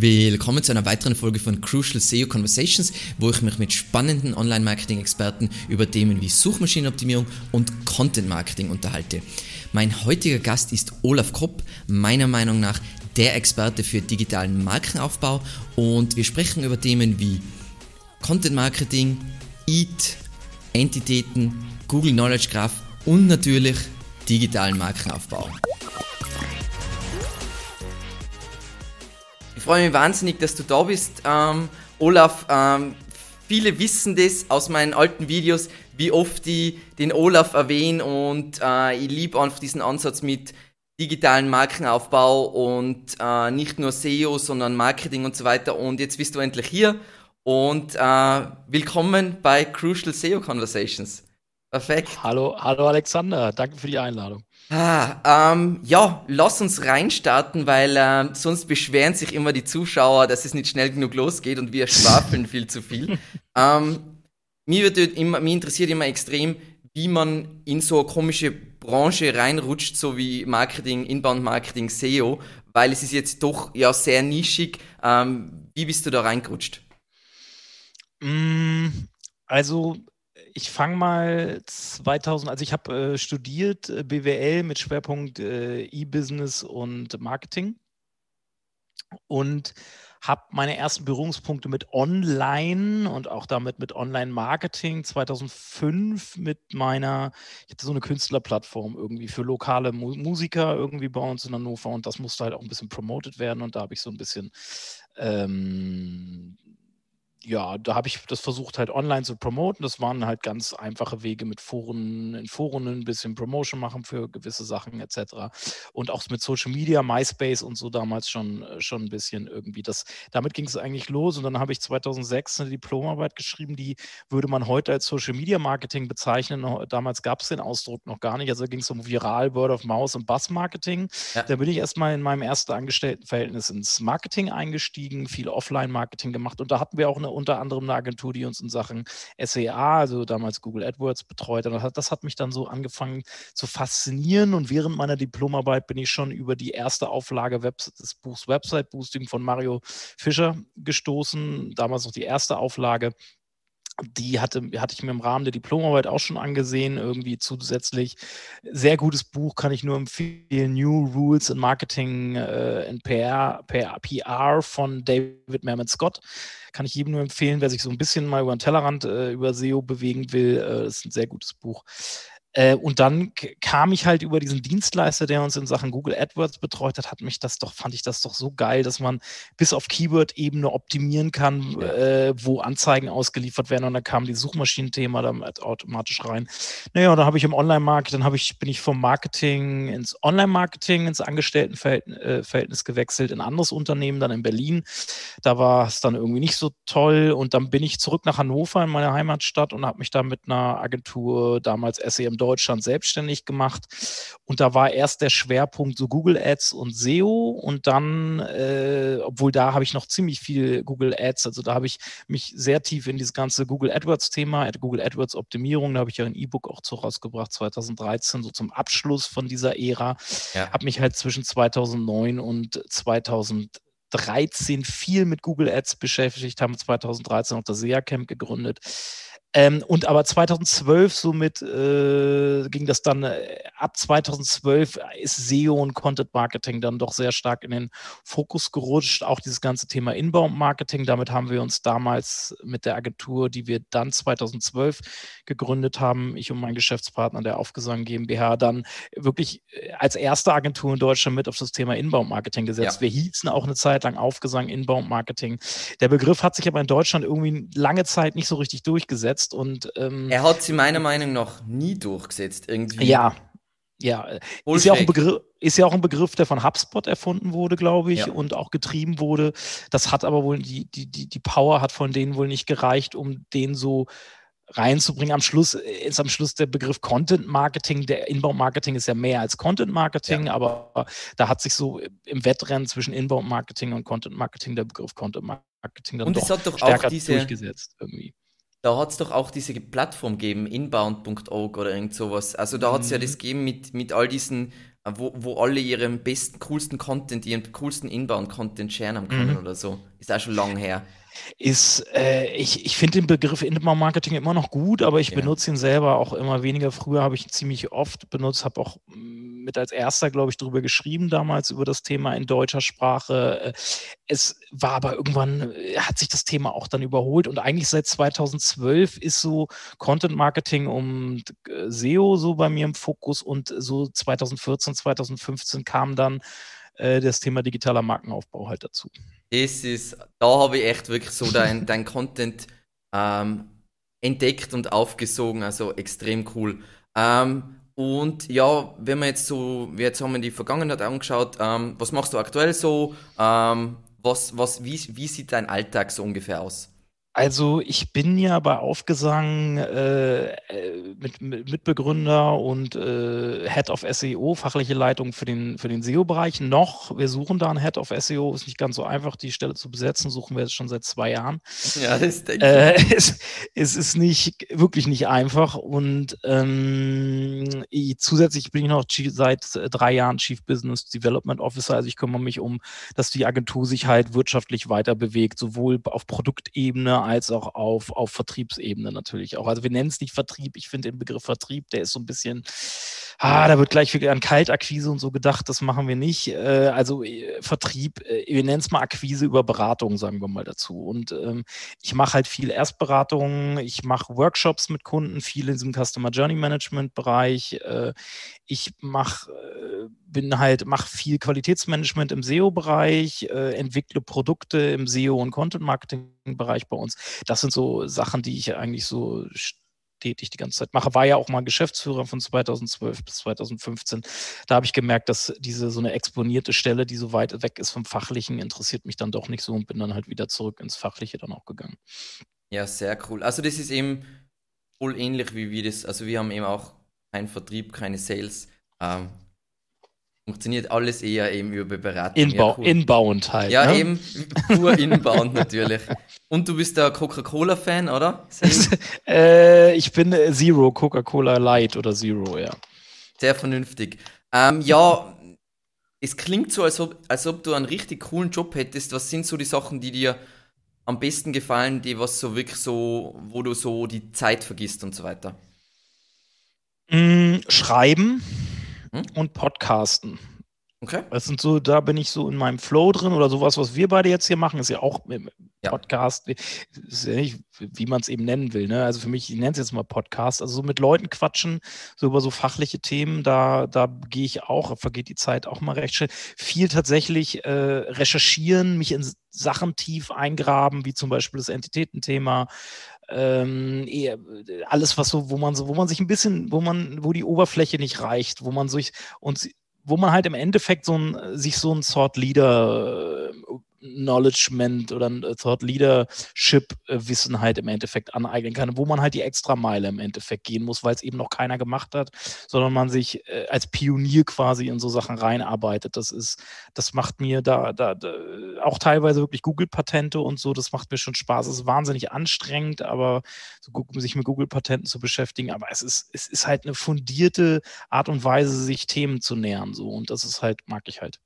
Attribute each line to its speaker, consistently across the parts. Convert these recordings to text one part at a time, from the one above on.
Speaker 1: Willkommen zu einer weiteren Folge von Crucial SEO Conversations, wo ich mich mit spannenden Online-Marketing-Experten über Themen wie Suchmaschinenoptimierung und Content-Marketing unterhalte. Mein heutiger Gast ist Olaf Kopp, meiner Meinung nach der Experte für digitalen Markenaufbau und wir sprechen über Themen wie Content-Marketing, EAT, Entitäten, Google Knowledge Graph und natürlich digitalen Markenaufbau. Ich freue mich wahnsinnig, dass du da bist, ähm, Olaf. Ähm, viele wissen das aus meinen alten Videos, wie oft ich den Olaf erwähne und äh, ich liebe einfach diesen Ansatz mit digitalen Markenaufbau und äh, nicht nur SEO, sondern Marketing und so weiter. Und jetzt bist du endlich hier und äh, willkommen bei Crucial SEO Conversations. Perfekt.
Speaker 2: Hallo, hallo Alexander, danke für die Einladung.
Speaker 1: Ah, ähm, ja, lass uns reinstarten, weil äh, sonst beschweren sich immer die Zuschauer, dass es nicht schnell genug losgeht und wir schwafeln viel zu viel. Ähm, mir, wird immer, mir interessiert immer extrem, wie man in so eine komische Branche reinrutscht, so wie Marketing, Inbound Marketing, SEO, weil es ist jetzt doch ja sehr nischig. Ähm, wie bist du da reingerutscht?
Speaker 2: Mm, also ich fange mal 2000, also ich habe äh, studiert äh, BWL mit Schwerpunkt äh, E-Business und Marketing. Und habe meine ersten Berührungspunkte mit Online und auch damit mit Online-Marketing 2005 mit meiner, ich hatte so eine Künstlerplattform irgendwie für lokale Mu Musiker irgendwie bei uns in Hannover und das musste halt auch ein bisschen promoted werden und da habe ich so ein bisschen ähm, ja, da habe ich das versucht halt online zu promoten. Das waren halt ganz einfache Wege mit Foren, in Foren ein bisschen Promotion machen für gewisse Sachen etc. Und auch mit Social Media, MySpace und so damals schon, äh, schon ein bisschen irgendwie. Das, damit ging es eigentlich los und dann habe ich 2006 eine Diplomarbeit geschrieben, die würde man heute als Social Media Marketing bezeichnen. Damals gab es den Ausdruck noch gar nicht. Also ging es um Viral, Word of Mouse und Buzz Marketing. Ja. Da bin ich erstmal in meinem ersten Angestelltenverhältnis ins Marketing eingestiegen, viel Offline-Marketing gemacht und da hatten wir auch eine, unter anderem eine Agentur, die uns in Sachen SEA, also damals Google AdWords, betreut. Hat, das hat mich dann so angefangen zu faszinieren. Und während meiner Diplomarbeit bin ich schon über die erste Auflage des Buchs Website Boosting von Mario Fischer gestoßen. Damals noch die erste Auflage die hatte, hatte ich mir im Rahmen der Diplomarbeit auch schon angesehen, irgendwie zusätzlich. Sehr gutes Buch, kann ich nur empfehlen. New Rules in Marketing äh, in PR, PR, von David Merriman Scott. Kann ich jedem nur empfehlen, wer sich so ein bisschen mal über den Tellerrand äh, über SEO bewegen will. Äh, ist ein sehr gutes Buch. Äh, und dann kam ich halt über diesen Dienstleister, der uns in Sachen Google AdWords betreut hat, hat mich das doch, fand ich das doch so geil, dass man bis auf Keyword-Ebene optimieren kann, ja. äh, wo Anzeigen ausgeliefert werden. Und dann kam die Suchmaschinenthema damit automatisch rein. Naja, und dann habe ich im Online-Market, dann ich, bin ich vom Marketing ins Online-Marketing, ins Angestelltenverhältnis äh, gewechselt, in ein anderes Unternehmen, dann in Berlin. Da war es dann irgendwie nicht so toll. Und dann bin ich zurück nach Hannover in meine Heimatstadt und habe mich da mit einer Agentur, damals SEM Deutschland selbstständig gemacht. Und da war erst der Schwerpunkt so Google Ads und SEO. Und dann, äh, obwohl da habe ich noch ziemlich viel Google Ads, also da habe ich mich sehr tief in dieses ganze Google AdWords-Thema, Google AdWords Optimierung, da habe ich ja ein E-Book auch zu rausgebracht, 2013, so zum Abschluss von dieser Ära. Ja. Habe mich halt zwischen 2009 und 2013 viel mit Google Ads beschäftigt, haben 2013 auch das SEA Camp gegründet. Ähm, und aber 2012 somit äh, ging das dann, äh, ab 2012 ist SEO und Content Marketing dann doch sehr stark in den Fokus gerutscht. Auch dieses ganze Thema Inbound Marketing. Damit haben wir uns damals mit der Agentur, die wir dann 2012 gegründet haben, ich und mein Geschäftspartner der Aufgesang GmbH, dann wirklich äh, als erste Agentur in Deutschland mit auf das Thema Inbound Marketing gesetzt. Ja. Wir hießen auch eine Zeit lang Aufgesang Inbound Marketing. Der Begriff hat sich aber in Deutschland irgendwie lange Zeit nicht so richtig durchgesetzt durchgesetzt und
Speaker 1: ähm, er hat sie meiner Meinung nach nie durchgesetzt irgendwie.
Speaker 2: Ja, ja, ist ja, auch ein Begriff, ist ja auch ein Begriff, der von HubSpot erfunden wurde, glaube ich, ja. und auch getrieben wurde. Das hat aber wohl, die, die, die, die Power hat von denen wohl nicht gereicht, um den so reinzubringen. Am Schluss ist am Schluss der Begriff Content Marketing. Der Inbound Marketing ist ja mehr als Content Marketing, ja. aber da hat sich so im Wettrennen zwischen Inbound Marketing und Content Marketing der Begriff Content Marketing dann und doch, doch stärker diese, durchgesetzt irgendwie
Speaker 1: da hat es doch auch diese Plattform gegeben, inbound.org oder irgend sowas. Also da hat es ja mhm. das gegeben mit, mit all diesen wo, wo alle ihren besten, coolsten Content, ihren coolsten Inbound-Content sharen können mhm. oder so. Ist auch schon lange her
Speaker 2: ist, äh, ich, ich finde den Begriff Inbound-Marketing immer noch gut, aber ich ja. benutze ihn selber auch immer weniger. Früher habe ich ihn ziemlich oft benutzt, habe auch mit als erster, glaube ich, darüber geschrieben damals, über das Thema in deutscher Sprache. Äh, es war aber irgendwann, äh, hat sich das Thema auch dann überholt und eigentlich seit 2012 ist so Content Marketing und äh, SEO so bei mir im Fokus und so 2014, 2015 kam dann das Thema digitaler Markenaufbau halt dazu.
Speaker 1: Das ist, da habe ich echt wirklich so dein, dein Content ähm, entdeckt und aufgesogen, also extrem cool. Ähm, und ja, wenn wir jetzt so, jetzt haben wir die Vergangenheit angeschaut, ähm, was machst du aktuell so? Ähm, was, was, wie, wie sieht dein Alltag so ungefähr aus?
Speaker 2: Also ich bin ja bei Aufgesang äh, äh, mit, mit Mitbegründer und äh, Head of SEO, fachliche Leitung für den, für den SEO-Bereich. Noch, wir suchen da einen Head of SEO, ist nicht ganz so einfach, die Stelle zu besetzen, suchen wir jetzt schon seit zwei Jahren. Ja, das denke äh, ich. es, es, ist nicht, wirklich nicht einfach und ähm, ich, zusätzlich bin ich noch seit drei Jahren Chief Business Development Officer, also ich kümmere mich um, dass die Agentur sich halt wirtschaftlich weiter bewegt, sowohl auf Produktebene als auch auf, auf Vertriebsebene natürlich auch. Also wir nennen es nicht Vertrieb. Ich finde den Begriff Vertrieb, der ist so ein bisschen, ah, da wird gleich wieder an Kaltakquise und so gedacht, das machen wir nicht. Äh, also äh, Vertrieb, äh, wir nennen es mal Akquise über Beratung, sagen wir mal dazu. Und ähm, ich mache halt viel Erstberatungen, ich mache Workshops mit Kunden, viel in diesem Customer Journey Management Bereich. Ich mache bin halt, mache viel Qualitätsmanagement im SEO-Bereich, äh, entwickle Produkte im SEO- und Content-Marketing-Bereich bei uns. Das sind so Sachen, die ich eigentlich so stetig die ganze Zeit mache. War ja auch mal Geschäftsführer von 2012 bis 2015. Da habe ich gemerkt, dass diese so eine exponierte Stelle, die so weit weg ist vom Fachlichen, interessiert mich dann doch nicht so und bin dann halt wieder zurück ins Fachliche dann auch gegangen.
Speaker 1: Ja, sehr cool. Also das ist eben voll ähnlich wie wir das, also wir haben eben auch keinen Vertrieb, keine Sales. Ähm, funktioniert alles eher eben über Beratung.
Speaker 2: Inbau, ja. Inbound halt.
Speaker 1: Ja, ne? eben pur inbound natürlich. Und du bist der Coca-Cola-Fan, oder?
Speaker 2: äh, ich bin Zero, Coca-Cola Light oder Zero, ja.
Speaker 1: Sehr vernünftig. Ähm, ja, es klingt so, als ob, als ob du einen richtig coolen Job hättest. Was sind so die Sachen, die dir am besten gefallen, die was so wirklich so, wo du so die Zeit vergisst und so weiter?
Speaker 2: Mm, schreiben hm? und Podcasten. Okay. Das sind so, da bin ich so in meinem Flow drin oder sowas, was wir beide jetzt hier machen, ist ja auch Podcast, ist ja nicht, wie man es eben nennen will. Ne? Also für mich, ich nenne es jetzt mal Podcast, also so mit Leuten quatschen, so über so fachliche Themen, da, da gehe ich auch, vergeht die Zeit auch mal recht schnell. Viel tatsächlich äh, recherchieren, mich in Sachen tief eingraben, wie zum Beispiel das Entitätenthema, ähm, alles, was so, wo man so, wo man sich ein bisschen, wo man, wo die Oberfläche nicht reicht, wo man sich und wo man halt im Endeffekt so ein, sich so ein Sort Leader Knowledgement oder ein Thought Leadership äh, Wissen halt im Endeffekt aneignen kann, wo man halt die extra Meile im Endeffekt gehen muss, weil es eben noch keiner gemacht hat, sondern man sich äh, als Pionier quasi in so Sachen reinarbeitet. Das ist, das macht mir da, da, da auch teilweise wirklich Google-Patente und so, das macht mir schon Spaß. Es ist wahnsinnig anstrengend, aber so, sich mit Google-Patenten zu beschäftigen, aber es ist, es ist halt eine fundierte Art und Weise, sich Themen zu nähern, so und das ist halt, mag ich halt.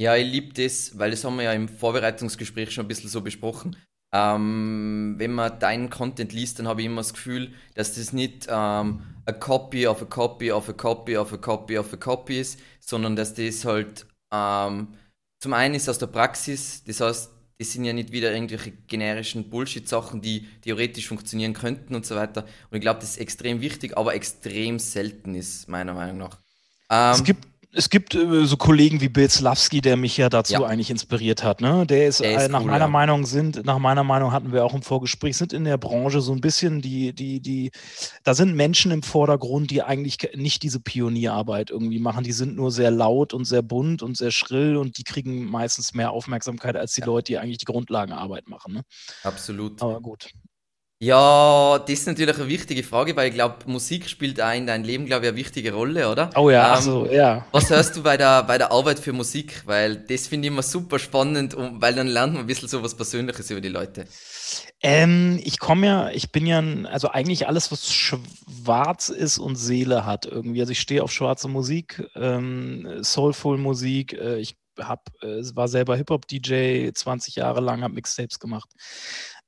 Speaker 1: Ja, ich liebe das, weil das haben wir ja im Vorbereitungsgespräch schon ein bisschen so besprochen. Ähm, wenn man deinen Content liest, dann habe ich immer das Gefühl, dass das nicht ähm, a copy of a copy of a copy of a copy of a copy ist, sondern dass das halt ähm, zum einen ist aus der Praxis, das heißt, das sind ja nicht wieder irgendwelche generischen Bullshit-Sachen, die theoretisch funktionieren könnten und so weiter. Und ich glaube, das ist extrem wichtig, aber extrem selten ist, meiner Meinung nach.
Speaker 2: Ähm, es gibt es gibt äh, so Kollegen wie Bill Slavsky, der mich ja dazu ja. eigentlich inspiriert hat. Ne? Der ist, der ist äh, nach cool, meiner ja. Meinung sind, nach meiner Meinung hatten wir auch im Vorgespräch, sind in der Branche so ein bisschen die, die, die, da sind Menschen im Vordergrund, die eigentlich nicht diese Pionierarbeit irgendwie machen. Die sind nur sehr laut und sehr bunt und sehr schrill und die kriegen meistens mehr Aufmerksamkeit als die ja. Leute, die eigentlich die Grundlagenarbeit machen. Ne?
Speaker 1: Absolut.
Speaker 2: Aber gut.
Speaker 1: Ja, das ist natürlich eine wichtige Frage, weil ich glaube, Musik spielt auch in deinem Leben, glaube ich, eine wichtige Rolle, oder?
Speaker 2: Oh ja, ähm, also, ja.
Speaker 1: Was hörst du bei der, bei der Arbeit für Musik? Weil das finde ich immer super spannend, weil dann lernt man ein bisschen so was Persönliches über die Leute.
Speaker 2: Ähm, ich komme ja, ich bin ja, also eigentlich alles, was schwarz ist und Seele hat irgendwie. Also ich stehe auf schwarze Musik, ähm, Soulful Musik. Äh, ich hab, äh, war selber Hip-Hop-DJ 20 Jahre lang, habe Mixtapes gemacht.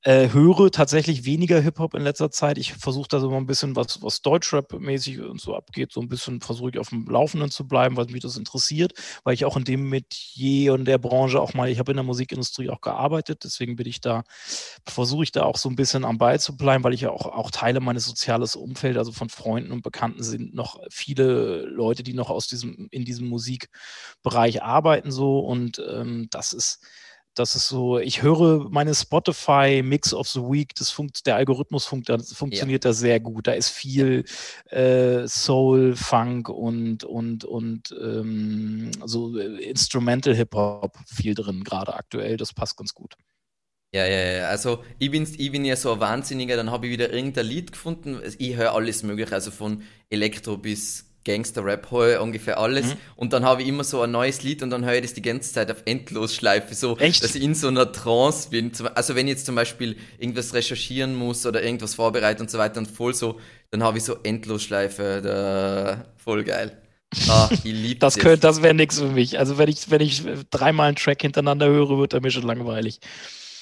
Speaker 2: Äh, höre tatsächlich weniger Hip-Hop in letzter Zeit. Ich versuche da so mal ein bisschen, was, was Deutschrap-mäßig und so abgeht, so ein bisschen versuche ich auf dem Laufenden zu bleiben, weil mich das interessiert, weil ich auch in dem Metier und der Branche auch mal, ich habe in der Musikindustrie auch gearbeitet, deswegen bin ich da, versuche ich da auch so ein bisschen am Ball zu bleiben, weil ich ja auch, auch Teile meines soziales Umfeld, also von Freunden und Bekannten sind noch viele Leute, die noch aus diesem, in diesem Musikbereich arbeiten so und ähm, das ist das ist so, ich höre meine Spotify Mix of the Week, das funkt, der Algorithmus funkt, funktioniert ja. da sehr gut. Da ist viel äh, Soul, Funk und, und, und ähm, so äh, Instrumental Hip-Hop viel drin, gerade aktuell. Das passt ganz gut.
Speaker 1: Ja, ja, ja. Also ich bin, ich bin ja so ein Wahnsinniger, dann habe ich wieder irgendein Lied gefunden. Ich höre alles mögliche, also von Elektro bis Gangster-Rap höre ungefähr alles. Mhm. Und dann habe ich immer so ein neues Lied und dann höre ich das die ganze Zeit auf Endlosschleife, so Echt? dass ich in so einer Trance bin. Also wenn ich jetzt zum Beispiel irgendwas recherchieren muss oder irgendwas vorbereiten und so weiter und voll so, dann habe ich so Endlosschleife, da, voll geil.
Speaker 2: Ah, ich liebe das. Könnte, das wäre nichts für mich. Also wenn ich, wenn ich dreimal einen Track hintereinander höre, wird er mir schon langweilig.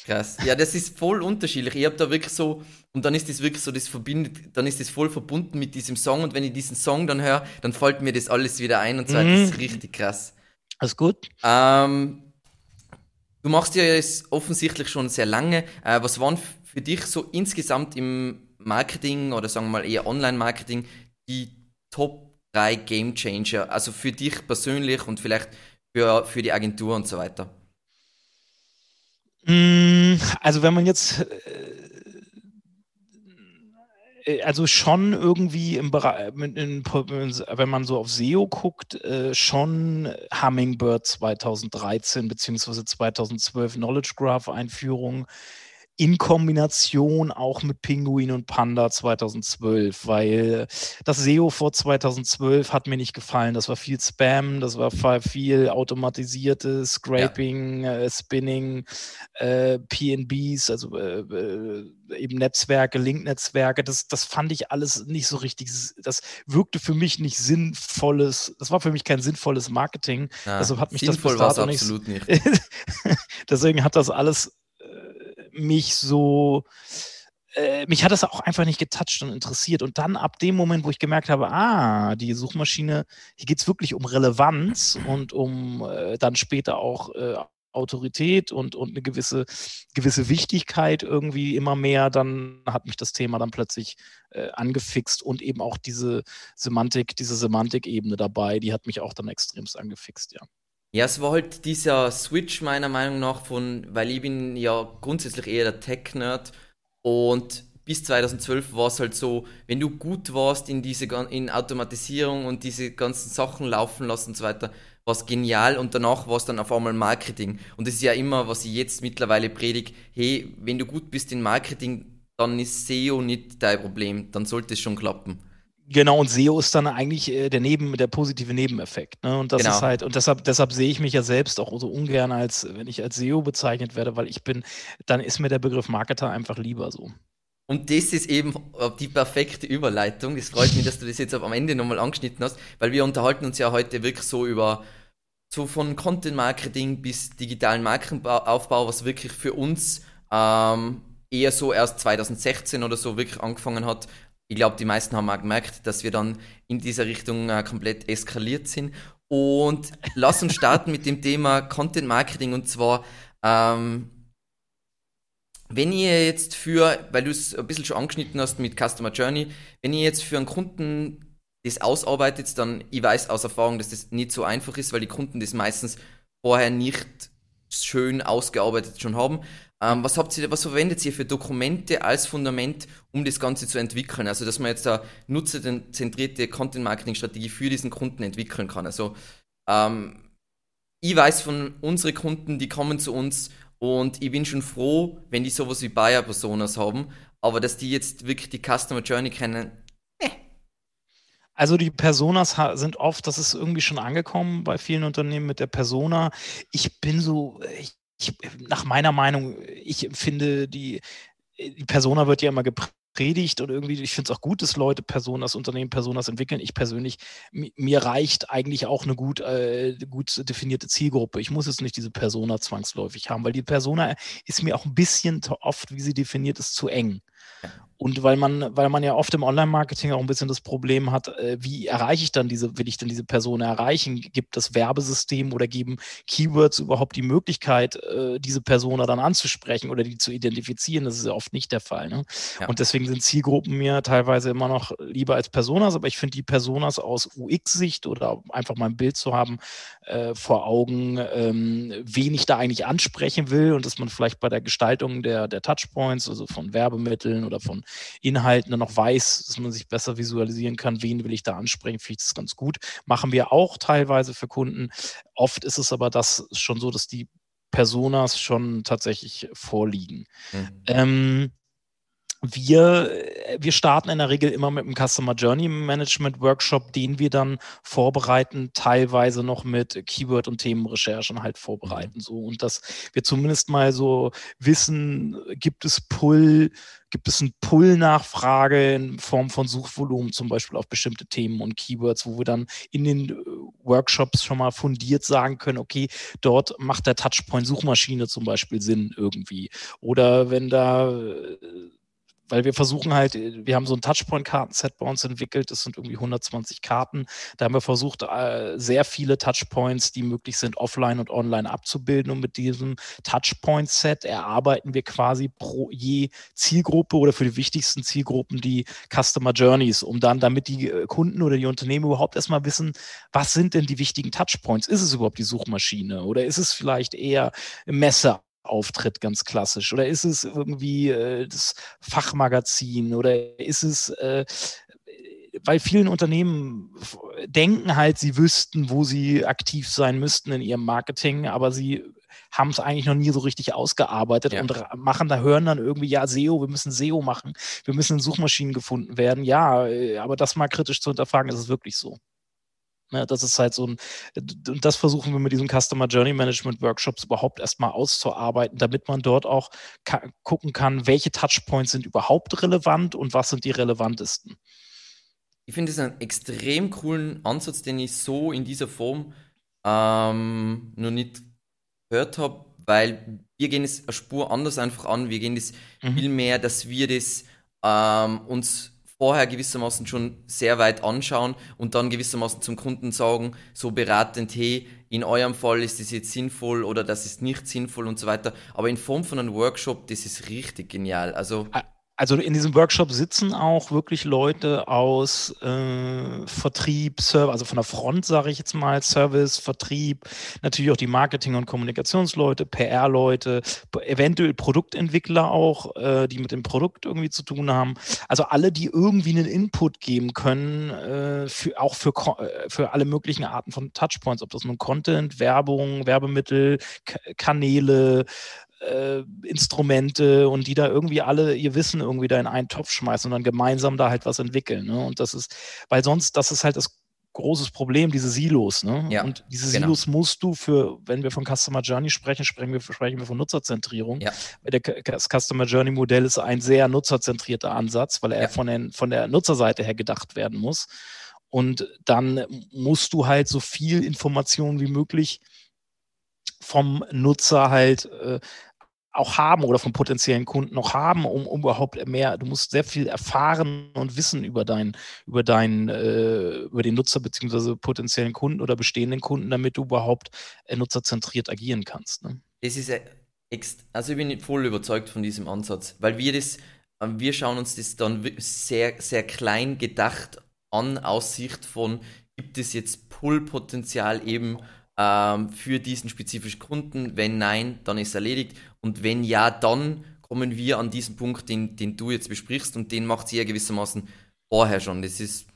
Speaker 1: Krass. Ja, das ist voll unterschiedlich. Ich habe da wirklich so, und dann ist das wirklich so, das verbindet, dann ist das voll verbunden mit diesem Song und wenn ich diesen Song dann höre, dann fällt mir das alles wieder ein und so. Mhm. Das ist richtig krass.
Speaker 2: Alles gut.
Speaker 1: Ähm, du machst ja jetzt offensichtlich schon sehr lange. Äh, was waren für dich so insgesamt im Marketing oder sagen wir mal eher Online-Marketing die Top 3 Game Changer? Also für dich persönlich und vielleicht für, für die Agentur und so weiter?
Speaker 2: Mm, also wenn man jetzt äh, also schon irgendwie im Bereich, wenn man so auf SEO guckt, äh, schon Hummingbird 2013 beziehungsweise 2012 Knowledge Graph Einführung in Kombination auch mit Pinguin und Panda 2012, weil das SEO vor 2012 hat mir nicht gefallen. Das war viel Spam, das war viel automatisiertes Scraping, ja. äh, Spinning, äh, PNBs, also äh, äh, eben Netzwerke, Link-Netzwerke. Das, das fand ich alles nicht so richtig. Das wirkte für mich nicht sinnvolles, das war für mich kein sinnvolles Marketing.
Speaker 1: Ja, Deshalb hat mich das bis absolut nicht. nicht.
Speaker 2: Deswegen hat das alles mich so, äh, mich hat das auch einfach nicht getoucht und interessiert. Und dann ab dem Moment, wo ich gemerkt habe, ah, die Suchmaschine, hier geht es wirklich um Relevanz und um äh, dann später auch äh, Autorität und, und eine gewisse, gewisse Wichtigkeit irgendwie immer mehr, dann hat mich das Thema dann plötzlich äh, angefixt und eben auch diese Semantik, diese Semantikebene dabei, die hat mich auch dann extremst angefixt, ja.
Speaker 1: Ja, es war halt dieser Switch meiner Meinung nach von, weil ich bin ja grundsätzlich eher der Tech-Nerd und bis 2012 war es halt so, wenn du gut warst in diese in Automatisierung und diese ganzen Sachen laufen lassen und so weiter, war es genial und danach war es dann auf einmal Marketing. Und das ist ja immer, was ich jetzt mittlerweile predige, hey, wenn du gut bist in Marketing, dann ist SEO nicht dein Problem, dann sollte es schon klappen.
Speaker 2: Genau, und SEO ist dann eigentlich äh, der Neben, der positive Nebeneffekt. Ne? Und das genau. ist halt, und deshalb, deshalb sehe ich mich ja selbst auch so ungern als, wenn ich als SEO bezeichnet werde, weil ich bin, dann ist mir der Begriff Marketer einfach lieber so.
Speaker 1: Und das ist eben die perfekte Überleitung. Es freut mich, dass du das jetzt am Ende nochmal angeschnitten hast, weil wir unterhalten uns ja heute wirklich so über so von Content Marketing bis digitalen Markenaufbau, was wirklich für uns ähm, eher so erst 2016 oder so wirklich angefangen hat, ich glaube, die meisten haben auch gemerkt, dass wir dann in dieser Richtung äh, komplett eskaliert sind. Und lass uns starten mit dem Thema Content Marketing und zwar, ähm, wenn ihr jetzt für, weil du es ein bisschen schon angeschnitten hast mit Customer Journey, wenn ihr jetzt für einen Kunden das ausarbeitet, dann, ich weiß aus Erfahrung, dass das nicht so einfach ist, weil die Kunden das meistens vorher nicht schön ausgearbeitet schon haben. Ähm, was, habt ihr, was verwendet ihr für Dokumente als Fundament, um das Ganze zu entwickeln? Also, dass man jetzt eine nutzerzentrierte Content-Marketing-Strategie für diesen Kunden entwickeln kann. Also, ähm, ich weiß von unseren Kunden, die kommen zu uns Und ich bin schon froh, wenn die sowas wie Buyer Personas haben, aber dass die jetzt wirklich die Customer Journey kennen,
Speaker 2: also die Personas sind oft, das ist irgendwie schon angekommen bei vielen Unternehmen mit der Persona. Ich bin so, ich, ich, nach meiner Meinung, ich finde, die, die Persona wird ja immer gepredigt und irgendwie, ich finde es auch gut, dass Leute Personas, Unternehmen Personas entwickeln. Ich persönlich, mir reicht eigentlich auch eine gut, äh, gut definierte Zielgruppe. Ich muss jetzt nicht diese Persona zwangsläufig haben, weil die Persona ist mir auch ein bisschen oft, wie sie definiert ist, zu eng. Und weil man, weil man ja oft im Online-Marketing auch ein bisschen das Problem hat, äh, wie erreiche ich dann diese, will ich denn diese Person erreichen? Gibt das Werbesystem oder geben Keywords überhaupt die Möglichkeit, äh, diese Persona dann anzusprechen oder die zu identifizieren? Das ist ja oft nicht der Fall. Ne? Ja. Und deswegen sind Zielgruppen mir teilweise immer noch lieber als Personas, aber ich finde die Personas aus UX-Sicht oder einfach mal ein Bild zu haben äh, vor Augen, ähm, wen ich da eigentlich ansprechen will und dass man vielleicht bei der Gestaltung der, der Touchpoints, also von Werbemitteln oder von Inhalten dann noch weiß, dass man sich besser visualisieren kann, wen will ich da ansprechen, finde ich das ganz gut. Machen wir auch teilweise für Kunden. Oft ist es aber das schon so, dass die Personas schon tatsächlich vorliegen. Mhm. Ähm, wir, wir starten in der Regel immer mit einem Customer Journey Management Workshop, den wir dann vorbereiten, teilweise noch mit Keyword- und Themenrecherchen halt vorbereiten. Mhm. So, und dass wir zumindest mal so wissen, gibt es Pull, gibt es eine Pull-Nachfrage in Form von Suchvolumen zum Beispiel auf bestimmte Themen und Keywords, wo wir dann in den äh, Workshops schon mal fundiert sagen können, okay, dort macht der Touchpoint Suchmaschine zum Beispiel Sinn irgendwie. Oder wenn da äh, weil wir versuchen halt, äh, wir haben so ein Touchpoint-Kartenset bei uns entwickelt, das sind irgendwie 120 Karten. Da haben wir versucht, äh, sehr viele Touchpoints, die möglich sind, offline und online abzubilden. Und mit diesem Touchpoint-Set erarbeiten wir quasi pro je Zielgruppe oder für die wichtigsten Zielgruppen die Customer Journeys, um dann, damit die äh, Kunden oder die Unternehmen überhaupt erstmal wissen, was sind denn die wichtigen Touchpoints? Ist es überhaupt die Suchmaschine oder ist es vielleicht eher Messe Auftritt ganz klassisch? Oder ist es irgendwie äh, das Fachmagazin oder ist es, äh, weil vielen Unternehmen denken halt, sie wüssten, wo sie aktiv sein müssten in ihrem Marketing, aber sie haben es eigentlich noch nie so richtig ausgearbeitet ja. und machen da hören dann irgendwie, ja, SEO, wir müssen SEO machen, wir müssen in Suchmaschinen gefunden werden. Ja, äh, aber das mal kritisch zu hinterfragen, ist es wirklich so. Ne, das ist halt so ein, und das versuchen wir mit diesen Customer Journey Management Workshops überhaupt erstmal auszuarbeiten, damit man dort auch ka gucken kann, welche Touchpoints sind überhaupt relevant und was sind die relevantesten.
Speaker 1: Ich finde es einen extrem coolen Ansatz, den ich so in dieser Form ähm, noch nicht gehört habe, weil wir gehen es eine Spur anders einfach an. Wir gehen es mhm. viel mehr, dass wir das ähm, uns vorher gewissermaßen schon sehr weit anschauen und dann gewissermaßen zum Kunden sagen, so beratend, hey, in eurem Fall ist das jetzt sinnvoll oder das ist nicht sinnvoll und so weiter. Aber in Form von einem Workshop, das ist richtig genial. Also
Speaker 2: also in diesem Workshop sitzen auch wirklich Leute aus äh, Vertrieb, Service, also von der Front, sage ich jetzt mal, Service, Vertrieb, natürlich auch die Marketing- und Kommunikationsleute, PR-Leute, eventuell Produktentwickler auch, äh, die mit dem Produkt irgendwie zu tun haben. Also alle, die irgendwie einen Input geben können, äh, für, auch für, äh, für alle möglichen Arten von Touchpoints, ob das nun Content, Werbung, Werbemittel, K Kanäle, äh, Instrumente und die da irgendwie alle ihr Wissen irgendwie da in einen Topf schmeißen und dann gemeinsam da halt was entwickeln. Ne? Und das ist, weil sonst, das ist halt das großes Problem, diese Silos. Ne? Ja, und diese genau. Silos musst du für, wenn wir von Customer Journey sprechen, sprechen wir, sprechen wir von Nutzerzentrierung. Ja. Der, das Customer Journey Modell ist ein sehr nutzerzentrierter Ansatz, weil er ja. von, den, von der Nutzerseite her gedacht werden muss. Und dann musst du halt so viel Information wie möglich vom Nutzer halt äh, auch haben oder von potenziellen Kunden noch haben, um, um überhaupt mehr, du musst sehr viel erfahren und wissen über deinen, über deinen, äh, über den Nutzer beziehungsweise potenziellen Kunden oder bestehenden Kunden, damit du überhaupt äh, nutzerzentriert agieren kannst. Ne?
Speaker 1: Es ist also ich bin voll überzeugt von diesem Ansatz, weil wir das, ähm, wir schauen uns das dann sehr, sehr klein gedacht an, aus Sicht von, gibt es jetzt Pull-Potenzial eben ähm, für diesen spezifischen Kunden? Wenn nein, dann ist erledigt. Und wenn ja, dann kommen wir an diesen Punkt, den, den du jetzt besprichst und den macht sie ja gewissermaßen vorher schon. Das ist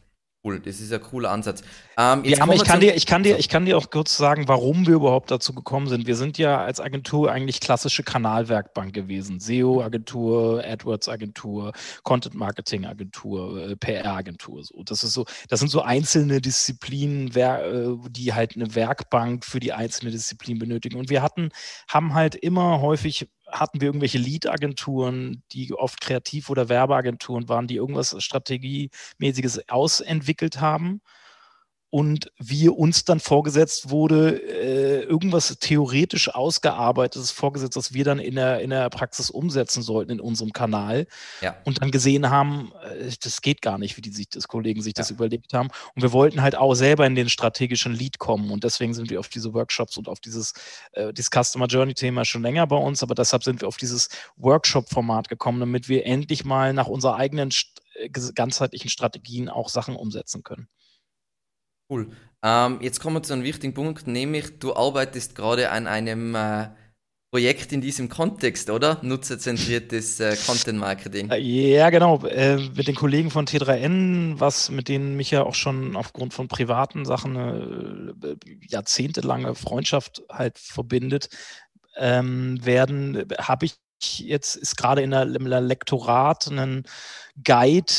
Speaker 1: Cool, das ist ein cooler Ansatz.
Speaker 2: Ähm, ja, aber ich kann, dir, ich, kann dir, ich kann dir auch kurz sagen, warum wir überhaupt dazu gekommen sind. Wir sind ja als Agentur eigentlich klassische Kanalwerkbank gewesen. SEO-Agentur, AdWords-Agentur, Content-Marketing-Agentur, äh, PR-Agentur. So. Das, ist so, das sind so einzelne Disziplinen, äh, die halt eine Werkbank für die einzelne Disziplin benötigen. Und wir hatten, haben halt immer häufig hatten wir irgendwelche Lead-Agenturen, die oft Kreativ- oder Werbeagenturen waren, die irgendwas Strategiemäßiges ausentwickelt haben und wie uns dann vorgesetzt wurde, äh, irgendwas theoretisch ausgearbeitetes vorgesetzt, das wir dann in der, in der Praxis umsetzen sollten in unserem Kanal ja. und dann gesehen haben, äh, das geht gar nicht, wie die sich das Kollegen sich ja. das überlegt haben. Und wir wollten halt auch selber in den strategischen Lead kommen und deswegen sind wir auf diese Workshops und auf dieses, äh, dieses Customer Journey-Thema schon länger bei uns, aber deshalb sind wir auf dieses Workshop-Format gekommen, damit wir endlich mal nach unserer eigenen äh, ganzheitlichen Strategien auch Sachen umsetzen können.
Speaker 1: Cool. Ähm, jetzt kommen wir zu einem wichtigen Punkt, nämlich du arbeitest gerade an einem äh, Projekt in diesem Kontext, oder? Nutzerzentriertes äh, Content Marketing.
Speaker 2: Äh, ja, genau. Äh, mit den Kollegen von T3N, was mit denen mich ja auch schon aufgrund von privaten Sachen eine äh, jahrzehntelange Freundschaft halt verbindet, ähm, werden, habe ich jetzt ist gerade in der, im Lektorat ein Guide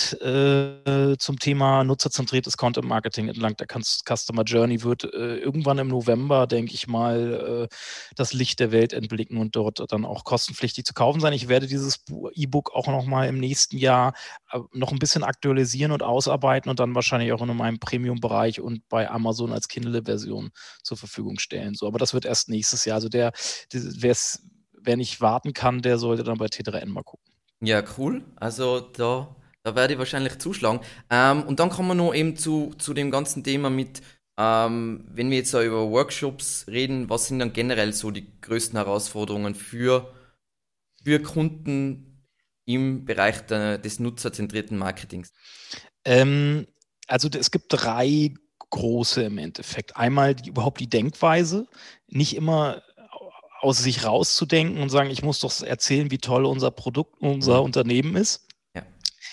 Speaker 2: äh, zum Thema nutzerzentriertes Content Marketing entlang der Customer Journey wird äh, irgendwann im November, denke ich mal, äh, das Licht der Welt entblicken und dort dann auch kostenpflichtig zu kaufen sein. Ich werde dieses E-Book auch noch mal im nächsten Jahr äh, noch ein bisschen aktualisieren und ausarbeiten und dann wahrscheinlich auch in meinem Premium-Bereich und bei Amazon als Kindle-Version zur Verfügung stellen. So, aber das wird erst nächstes Jahr. Also der, wer es wer nicht warten kann, der sollte dann bei T3N mal gucken.
Speaker 1: Ja, cool. Also da, da werde ich wahrscheinlich zuschlagen. Ähm, und dann kommen wir noch eben zu, zu dem ganzen Thema mit, ähm, wenn wir jetzt so über Workshops reden, was sind dann generell so die größten Herausforderungen für, für Kunden im Bereich der, des nutzerzentrierten Marketings?
Speaker 2: Ähm, also es gibt drei große im Endeffekt. Einmal die, überhaupt die Denkweise, nicht immer aus sich rauszudenken und sagen, ich muss doch erzählen, wie toll unser Produkt, unser mhm. Unternehmen ist. Ja.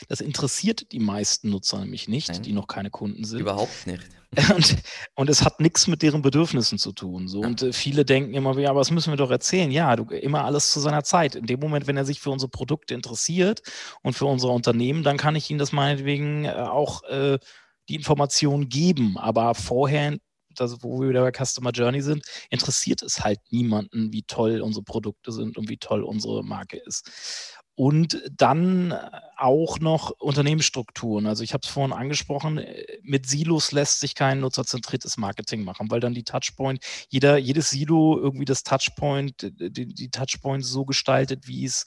Speaker 2: Das interessiert die meisten Nutzer nämlich nicht, Nein. die noch keine Kunden sind.
Speaker 1: Überhaupt nicht.
Speaker 2: Und, und es hat nichts mit deren Bedürfnissen zu tun. So. Ja. Und äh, viele denken immer, ja, aber das müssen wir doch erzählen. Ja, du, immer alles zu seiner Zeit. In dem Moment, wenn er sich für unsere Produkte interessiert und für unser Unternehmen, dann kann ich ihm das meinetwegen äh, auch äh, die Informationen geben. Aber vorher das, wo wir wieder bei Customer Journey sind, interessiert es halt niemanden, wie toll unsere Produkte sind und wie toll unsere Marke ist. Und dann auch noch Unternehmensstrukturen. Also ich habe es vorhin angesprochen, mit Silos lässt sich kein nutzerzentriertes Marketing machen, weil dann die Touchpoint, jeder, jedes Silo irgendwie das Touchpoint, die, die Touchpoints so gestaltet, wie es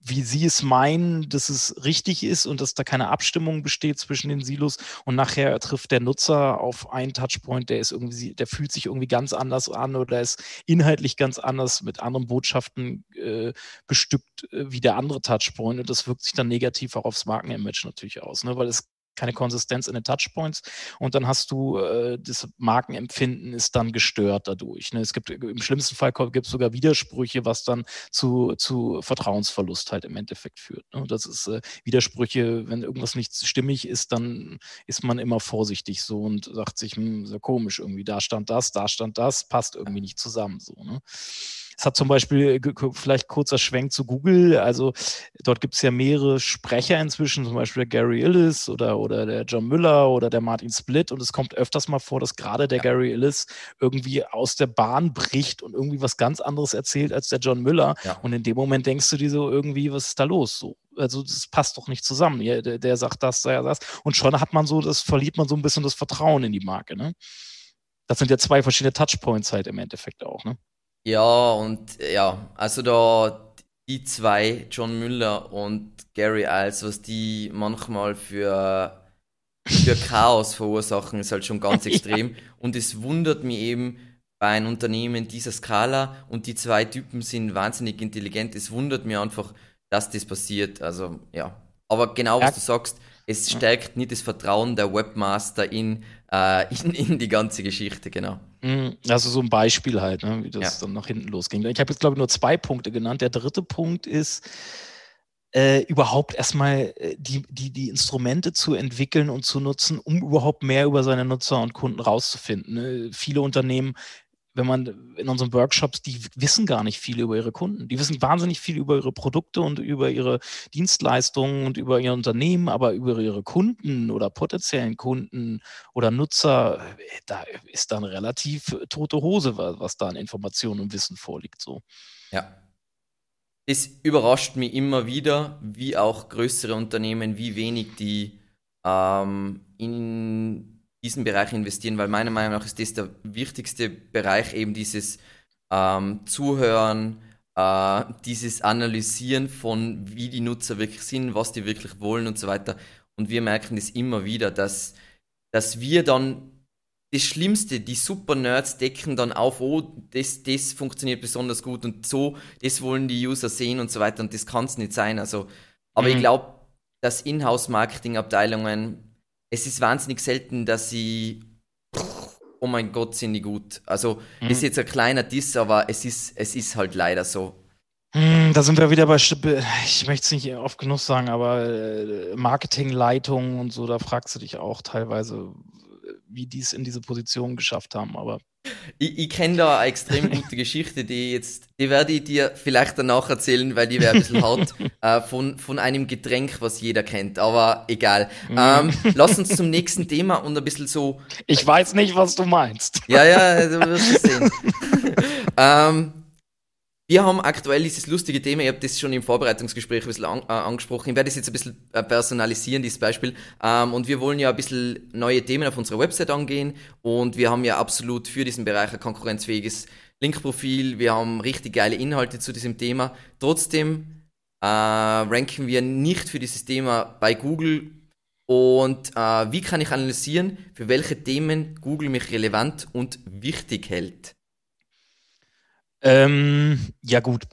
Speaker 2: wie Sie es meinen, dass es richtig ist und dass da keine Abstimmung besteht zwischen den Silos und nachher trifft der Nutzer auf einen Touchpoint, der ist irgendwie, der fühlt sich irgendwie ganz anders an oder ist inhaltlich ganz anders mit anderen Botschaften äh, bestückt äh, wie der andere Touchpoint und das wirkt sich dann negativ auch aufs Markenimage natürlich aus, ne? weil es keine Konsistenz in den Touchpoints und dann hast du äh, das Markenempfinden ist dann gestört dadurch. Ne? Es gibt im schlimmsten Fall gibt es sogar Widersprüche, was dann zu, zu Vertrauensverlust halt im Endeffekt führt. Ne? Das ist äh, Widersprüche, wenn irgendwas nicht stimmig ist, dann ist man immer vorsichtig so und sagt sich, hm, so komisch irgendwie, da stand das, da stand das, passt irgendwie nicht zusammen so. Ne? Es hat zum Beispiel, vielleicht kurzer Schwenk zu Google, also dort gibt es ja mehrere Sprecher inzwischen, zum Beispiel der Gary Illis oder, oder der John Müller oder der Martin Split und es kommt öfters mal vor, dass gerade der ja. Gary Illis irgendwie aus der Bahn bricht und irgendwie was ganz anderes erzählt als der John Müller ja. und in dem Moment denkst du dir so irgendwie, was ist da los? So, also das passt doch nicht zusammen. Der, der sagt das, der das. Und schon hat man so, das verliert man so ein bisschen das Vertrauen in die Marke. Ne? Das sind ja zwei verschiedene Touchpoints halt im Endeffekt auch. Ne?
Speaker 1: Ja, und ja, also da die zwei, John Müller und Gary Iles, was die manchmal für, für Chaos verursachen, ist halt schon ganz extrem. ja. Und es wundert mich eben bei einem Unternehmen dieser Skala und die zwei Typen sind wahnsinnig intelligent. Es wundert mich einfach, dass das passiert. Also ja. Aber genau was ja. du sagst, es stärkt nicht das Vertrauen der Webmaster in, äh, in, in die ganze Geschichte, genau.
Speaker 2: Mhm. Also so ein Beispiel halt, ne, wie das ja. dann nach hinten losging. Ich habe jetzt, glaube ich, nur zwei Punkte genannt. Der dritte Punkt ist, äh, überhaupt erstmal äh, die, die, die Instrumente zu entwickeln und zu nutzen, um überhaupt mehr über seine Nutzer und Kunden rauszufinden. Ne? Viele Unternehmen wenn man in unseren Workshops, die wissen gar nicht viel über ihre Kunden. Die wissen wahnsinnig viel über ihre Produkte und über ihre Dienstleistungen und über ihr Unternehmen, aber über ihre Kunden oder potenziellen Kunden oder Nutzer, da ist dann relativ tote Hose, was da an Informationen und Wissen vorliegt. So.
Speaker 1: Ja. Es überrascht mich immer wieder, wie auch größere Unternehmen, wie wenig die ähm, in diesen Bereich investieren, weil meiner Meinung nach ist das der wichtigste Bereich, eben dieses ähm, Zuhören, äh, dieses Analysieren von, wie die Nutzer wirklich sind, was die wirklich wollen und so weiter. Und wir merken das immer wieder, dass, dass wir dann das Schlimmste, die Super-Nerds decken dann auf, oh, das, das funktioniert besonders gut und so, das wollen die User sehen und so weiter und das kann es nicht sein. Also, aber mhm. ich glaube, dass Inhouse-Marketing-Abteilungen es ist wahnsinnig selten, dass sie, oh mein Gott, sind die gut. Also, mhm. ist jetzt ein kleiner Diss, aber es ist, es ist halt leider so.
Speaker 2: Hm, da sind wir wieder bei, ich möchte es nicht oft genug sagen, aber äh, Marketingleitung und so, da fragst du dich auch teilweise, wie die es in diese Position geschafft haben. Aber
Speaker 1: ich, ich kenne da eine extrem gute Geschichte, die jetzt, die werde ich dir vielleicht danach erzählen, weil die wäre ein bisschen hart, äh, von, von einem Getränk, was jeder kennt, aber egal. Mhm. Ähm, lass uns zum nächsten Thema und ein bisschen so.
Speaker 2: Ich weiß nicht, was du meinst.
Speaker 1: Ja, ja, du wirst es sehen. ähm, wir haben aktuell dieses lustige Thema, ich habe das schon im Vorbereitungsgespräch ein bisschen an, äh, angesprochen. Ich werde es jetzt ein bisschen äh, personalisieren, dieses Beispiel. Ähm, und wir wollen ja ein bisschen neue Themen auf unserer Website angehen. Und wir haben ja absolut für diesen Bereich ein konkurrenzfähiges Linkprofil. Wir haben richtig geile Inhalte zu diesem Thema. Trotzdem äh, ranken wir nicht für dieses Thema bei Google. Und äh, wie kann ich analysieren, für welche Themen Google mich relevant und wichtig hält?
Speaker 2: Ähm, ja gut,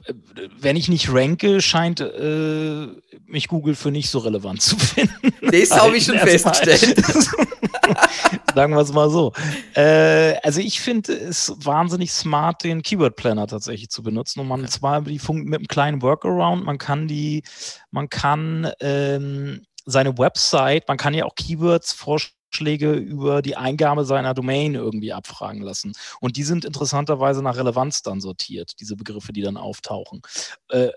Speaker 2: wenn ich nicht ranke, scheint äh, mich Google für nicht so relevant zu finden.
Speaker 1: Das habe ich schon festgestellt.
Speaker 2: Sagen wir es mal so. Äh, also ich finde es wahnsinnig smart, den Keyword Planner tatsächlich zu benutzen. Und man zwar die Funk mit einem kleinen Workaround, man kann die, man kann ähm, seine Website, man kann ja auch Keywords vorstellen Vorschläge über die Eingabe seiner Domain irgendwie abfragen lassen. Und die sind interessanterweise nach Relevanz dann sortiert, diese Begriffe, die dann auftauchen. Äh,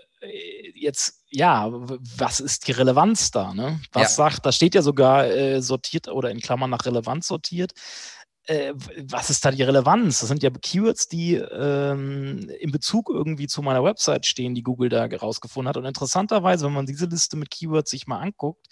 Speaker 2: jetzt, ja, was ist die Relevanz da? Ne? Was ja. sagt, da steht ja sogar äh, sortiert oder in Klammern nach Relevanz sortiert äh, was ist da die Relevanz? Das sind ja Keywords, die ähm, in Bezug irgendwie zu meiner Website stehen, die Google da herausgefunden hat. Und interessanterweise, wenn man diese Liste mit Keywords sich mal anguckt,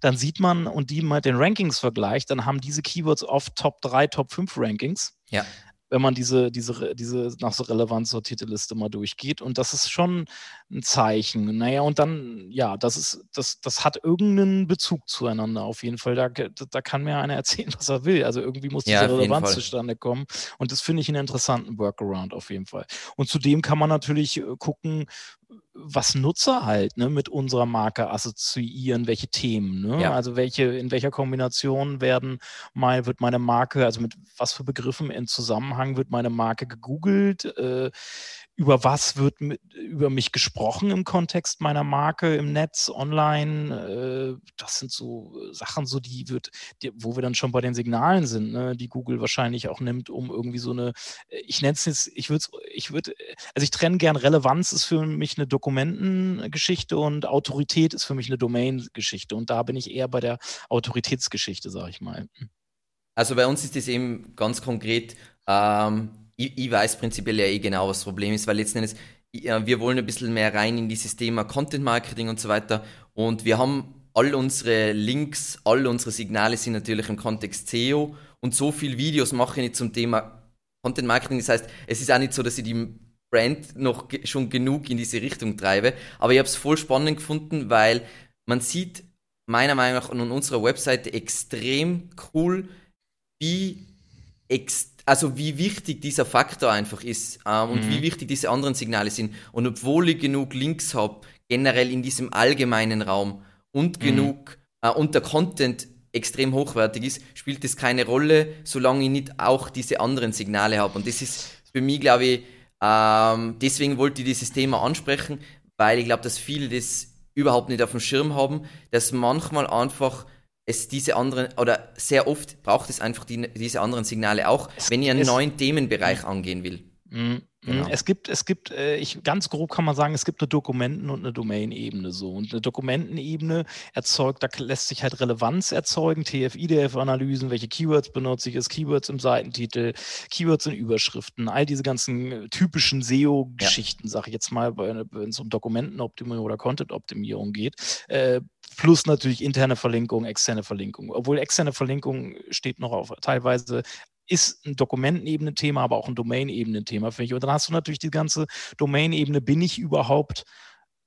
Speaker 2: dann sieht man und die mit den Rankings vergleicht, dann haben diese Keywords oft Top 3, Top 5 Rankings.
Speaker 1: Ja
Speaker 2: wenn man diese, diese, diese nach so Relevanz sortierte Liste mal durchgeht. Und das ist schon ein Zeichen. Naja, und dann, ja, das ist, das, das hat irgendeinen Bezug zueinander auf jeden Fall. Da, da kann mir einer erzählen, was er will. Also irgendwie muss diese ja, Relevanz zustande kommen. Und das finde ich einen interessanten Workaround auf jeden Fall. Und zudem kann man natürlich äh, gucken, was Nutzer halt ne, mit unserer Marke assoziieren, welche Themen. Ne? Ja. Also welche, in welcher Kombination werden mal, wird meine Marke, also mit was für Begriffen in Zusammenhang wird meine Marke gegoogelt? Äh, über was wird mit, über mich gesprochen im Kontext meiner Marke im Netz, online. Äh, das sind so Sachen, so die wird, die, wo wir dann schon bei den Signalen sind, ne, die Google wahrscheinlich auch nimmt, um irgendwie so eine, ich nenne es jetzt, ich würde, ich würde, also ich trenne gern Relevanz ist für mich eine Dokumentengeschichte und Autorität ist für mich eine Domain-Geschichte. Und da bin ich eher bei der Autoritätsgeschichte, sage ich mal.
Speaker 1: Also bei uns ist es eben ganz konkret, ähm, ich, ich, weiß prinzipiell ja eh genau, was das Problem ist, weil letzten Endes, ja, wir wollen ein bisschen mehr rein in dieses Thema Content Marketing und so weiter. Und wir haben all unsere Links, all unsere Signale sind natürlich im Kontext SEO und so viele Videos mache ich nicht zum Thema Content Marketing. Das heißt, es ist auch nicht so, dass ich die Brand noch schon genug in diese Richtung treibe. Aber ich habe es voll spannend gefunden, weil man sieht meiner Meinung nach an unserer Webseite extrem cool, wie extrem also wie wichtig dieser Faktor einfach ist ähm, und mhm. wie wichtig diese anderen Signale sind. Und obwohl ich genug Links habe, generell in diesem allgemeinen Raum und mhm. genug äh, und der Content extrem hochwertig ist, spielt es keine Rolle, solange ich nicht auch diese anderen Signale habe. Und das ist für mich, glaube ich, ähm, deswegen wollte ich dieses Thema ansprechen, weil ich glaube, dass viele das überhaupt nicht auf dem Schirm haben, dass manchmal einfach es diese anderen, oder sehr oft braucht es einfach die, diese anderen Signale auch, es, wenn ihr einen neuen Themenbereich angehen will.
Speaker 2: Mhm. Genau. Es gibt, es gibt, äh, ich, ganz grob kann man sagen, es gibt eine Dokumenten- und eine Domain-Ebene so. Und eine Dokumentenebene erzeugt, da lässt sich halt Relevanz erzeugen, TF-IDF-Analysen, welche Keywords benutze ich, ist Keywords im Seitentitel, Keywords in Überschriften, all diese ganzen typischen SEO-Geschichten, ja. sage ich jetzt mal, wenn es um Dokumentenoptimierung oder Content-Optimierung geht. Äh, plus natürlich interne Verlinkung, externe Verlinkung. Obwohl externe Verlinkung steht noch auf teilweise ist ein Dokumentenebene-Thema, aber auch ein Domain-Ebene-Thema, finde ich. Und dann hast du natürlich die ganze Domain-Ebene, bin ich überhaupt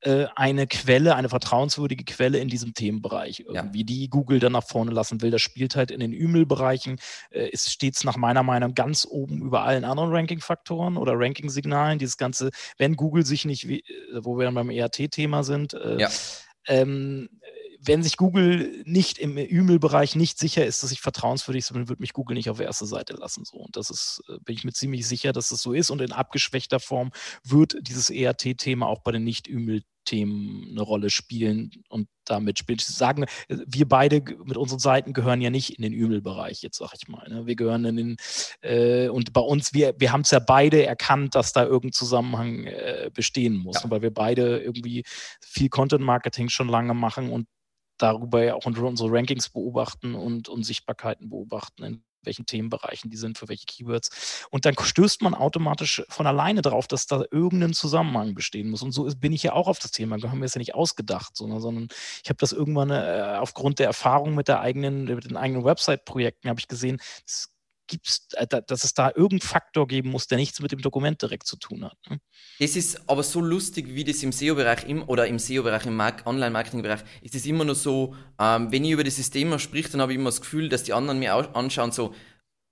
Speaker 2: äh, eine Quelle, eine vertrauenswürdige Quelle in diesem Themenbereich, irgendwie, ja. die Google dann nach vorne lassen will. Das spielt halt in den Ümel-Bereichen, äh, ist stets nach meiner Meinung ganz oben über allen anderen Ranking-Faktoren oder Ranking-Signalen. Dieses Ganze, wenn Google sich nicht, äh, wo wir dann beim ERT-Thema sind, äh, ja. Ähm, wenn sich Google nicht im E-Mail-Bereich nicht sicher ist, dass ich vertrauenswürdig bin, wird mich Google nicht auf erste Seite lassen. So. Und das ist, äh, bin ich mir ziemlich sicher, dass das so ist. Und in abgeschwächter Form wird dieses ERT-Thema auch bei den nicht-E-Mail Themen eine Rolle spielen und damit spielen. Sagen, wir beide mit unseren Seiten gehören ja nicht in den Ümelbereich, jetzt sage ich mal. Ne? Wir gehören in den, äh, und bei uns, wir, wir haben es ja beide erkannt, dass da irgendein Zusammenhang äh, bestehen muss, ja. weil wir beide irgendwie viel Content-Marketing schon lange machen und darüber ja auch unsere Rankings beobachten und, und Sichtbarkeiten beobachten, welchen Themenbereichen die sind, für welche Keywords. Und dann stößt man automatisch von alleine darauf, dass da irgendein Zusammenhang bestehen muss. Und so ist, bin ich ja auch auf das Thema, haben wir es ja nicht ausgedacht, sondern, sondern ich habe das irgendwann äh, aufgrund der Erfahrung mit der eigenen, mit den eigenen Website-Projekten, habe ich gesehen, es gibt's, äh, dass es da irgendeinen Faktor geben muss, der nichts mit dem Dokument direkt zu tun hat. Ne?
Speaker 1: Das ist aber so lustig, wie das im SEO-Bereich oder im SEO-Bereich, im Online-Marketing-Bereich, ist es immer nur so, ähm, wenn ich über das System spricht, dann habe ich immer das Gefühl, dass die anderen mir anschauen, so,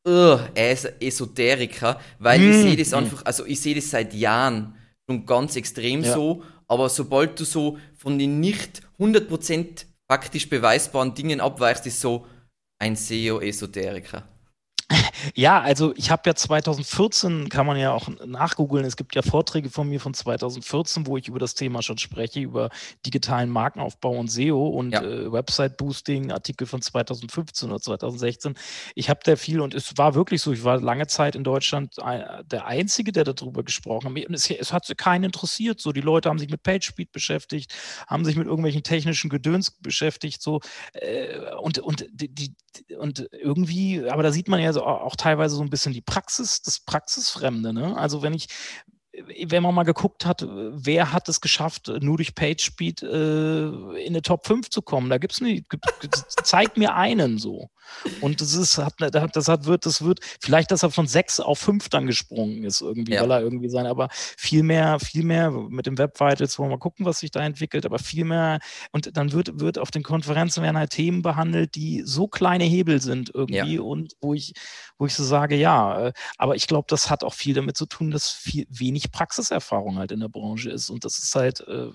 Speaker 1: uh, er ist Esoteriker, weil mm. ich sehe das hm. einfach, also ich sehe das seit Jahren schon ganz extrem ja. so, aber sobald du so von den nicht 100% faktisch beweisbaren Dingen abweichst, ist so ein SEO-Esoteriker.
Speaker 2: Ja, also ich habe ja 2014, kann man ja auch nachgoogeln, es gibt ja Vorträge von mir von 2014, wo ich über das Thema schon spreche, über digitalen Markenaufbau und SEO und ja. äh, Website-Boosting, Artikel von 2015 oder 2016. Ich habe da viel und es war wirklich so, ich war lange Zeit in Deutschland der Einzige, der darüber gesprochen hat. Und es, es hat keinen interessiert. So, die Leute haben sich mit PageSpeed beschäftigt, haben sich mit irgendwelchen technischen Gedöns beschäftigt, so äh, und, und, die, und irgendwie, aber da sieht man ja so auch teilweise so ein bisschen die Praxis, das Praxisfremde. Ne? Also wenn ich, wenn man mal geguckt hat, wer hat es geschafft, nur durch PageSpeed äh, in eine Top 5 zu kommen, da gibt es nicht, zeig mir einen so. Und das ist, hat, das hat, wird, das wird, vielleicht, dass er von 6 auf 5 dann gesprungen ist, irgendwie, ja. weil er irgendwie sein, aber viel mehr, viel mehr mit dem Web Vitals, wollen wir mal gucken, was sich da entwickelt, aber viel mehr, und dann wird, wird auf den Konferenzen werden halt Themen behandelt, die so kleine Hebel sind irgendwie ja. und wo ich, wo ich so sage, ja, äh, aber ich glaube, das hat auch viel damit zu tun, dass viel wenig Praxiserfahrung halt in der Branche ist. Und das ist halt, äh,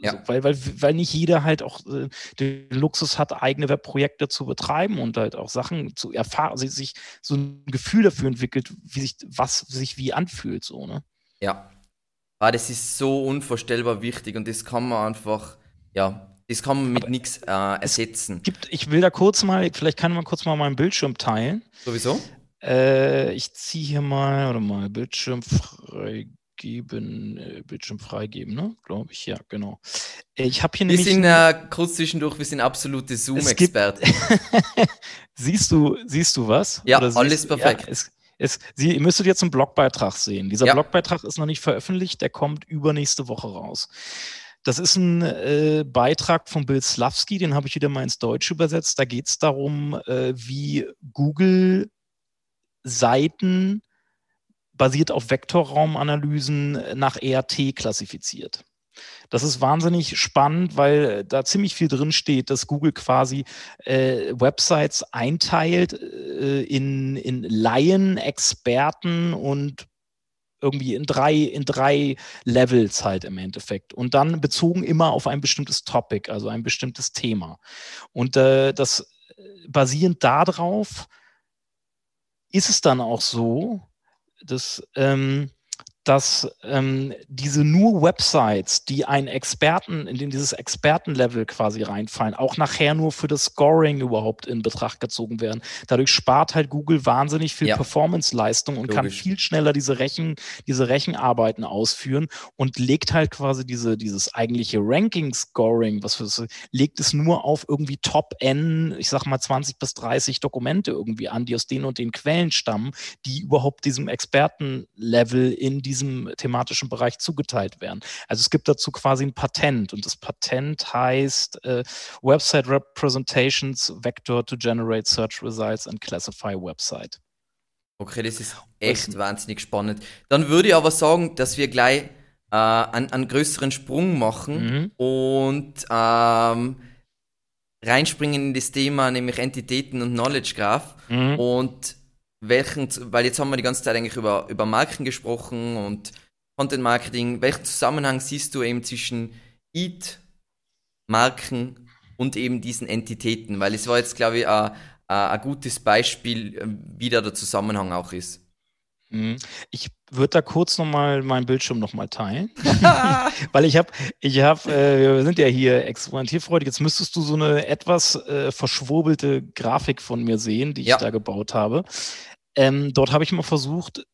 Speaker 2: ja. So, weil, weil, weil nicht jeder halt auch äh, den Luxus hat, eigene Webprojekte zu betreiben und halt auch Sachen zu erfahren, also sich so ein Gefühl dafür entwickelt, wie sich, was sich wie anfühlt, so, ne?
Speaker 1: Ja. Aber ah, das ist so unvorstellbar wichtig und das kann man einfach, ja, das kann man mit nichts äh, ersetzen.
Speaker 2: Gibt, ich will da kurz mal, vielleicht kann man kurz mal meinen Bildschirm teilen.
Speaker 1: Sowieso?
Speaker 2: Äh, ich ziehe hier mal, oder mal, Bildschirm freigeben, äh, Bildschirm freigeben, ne? Glaube ich, ja, genau. Ich habe hier
Speaker 1: Wir sind äh, kurz zwischendurch, wir sind absolute Zoom-Experten.
Speaker 2: siehst du, siehst du was?
Speaker 1: Ja, alles perfekt.
Speaker 2: Ja, es, es, Sie, ihr müsstet jetzt einen Blogbeitrag sehen. Dieser ja. Blogbeitrag ist noch nicht veröffentlicht, der kommt übernächste Woche raus. Das ist ein äh, Beitrag von Bill Slavsky, den habe ich wieder mal ins Deutsche übersetzt. Da geht es darum, äh, wie Google Seiten basiert auf Vektorraumanalysen nach ERT klassifiziert. Das ist wahnsinnig spannend, weil da ziemlich viel drin steht, dass Google quasi äh, Websites einteilt äh, in, in Laien, Experten und irgendwie in drei, in drei Levels halt im Endeffekt. Und dann bezogen immer auf ein bestimmtes Topic, also ein bestimmtes Thema. Und äh, das äh, basierend darauf ist es dann auch so, dass, ähm, dass ähm, diese nur Websites, die einen Experten, in den dieses Expertenlevel quasi reinfallen, auch nachher nur für das Scoring überhaupt in Betracht gezogen werden. Dadurch spart halt Google wahnsinnig viel ja. Performance-Leistung und Logisch. kann viel schneller diese Rechen, diese Rechenarbeiten ausführen und legt halt quasi diese, dieses eigentliche Ranking-Scoring, was für, legt es nur auf irgendwie Top-N, ich sag mal 20 bis 30 Dokumente irgendwie an, die aus den und den Quellen stammen, die überhaupt diesem Expertenlevel in diese diesem thematischen Bereich zugeteilt werden. Also es gibt dazu quasi ein Patent und das Patent heißt äh, Website Representations Vector to Generate Search Results and Classify Website.
Speaker 1: Okay, das ist echt das wahnsinnig spannend. Dann würde ich aber sagen, dass wir gleich äh, einen, einen, größeren Sprung machen mhm. und ähm, reinspringen in das Thema, nämlich Entitäten und Knowledge Graph. Mhm. Und welchen, weil jetzt haben wir die ganze Zeit eigentlich über, über Marken gesprochen und Content Marketing. Welchen Zusammenhang siehst du eben zwischen EAT, Marken und eben diesen Entitäten? Weil es war jetzt, glaube ich, ein gutes Beispiel, wie da der Zusammenhang auch ist.
Speaker 2: Mhm. Ich würde da kurz nochmal meinen Bildschirm nochmal teilen, weil ich habe, ich habe, äh, wir sind ja hier experimentierfreudig. Jetzt müsstest du so eine etwas äh, verschwurbelte Grafik von mir sehen, die ich ja. da gebaut habe. Ähm, dort habe ich mal versucht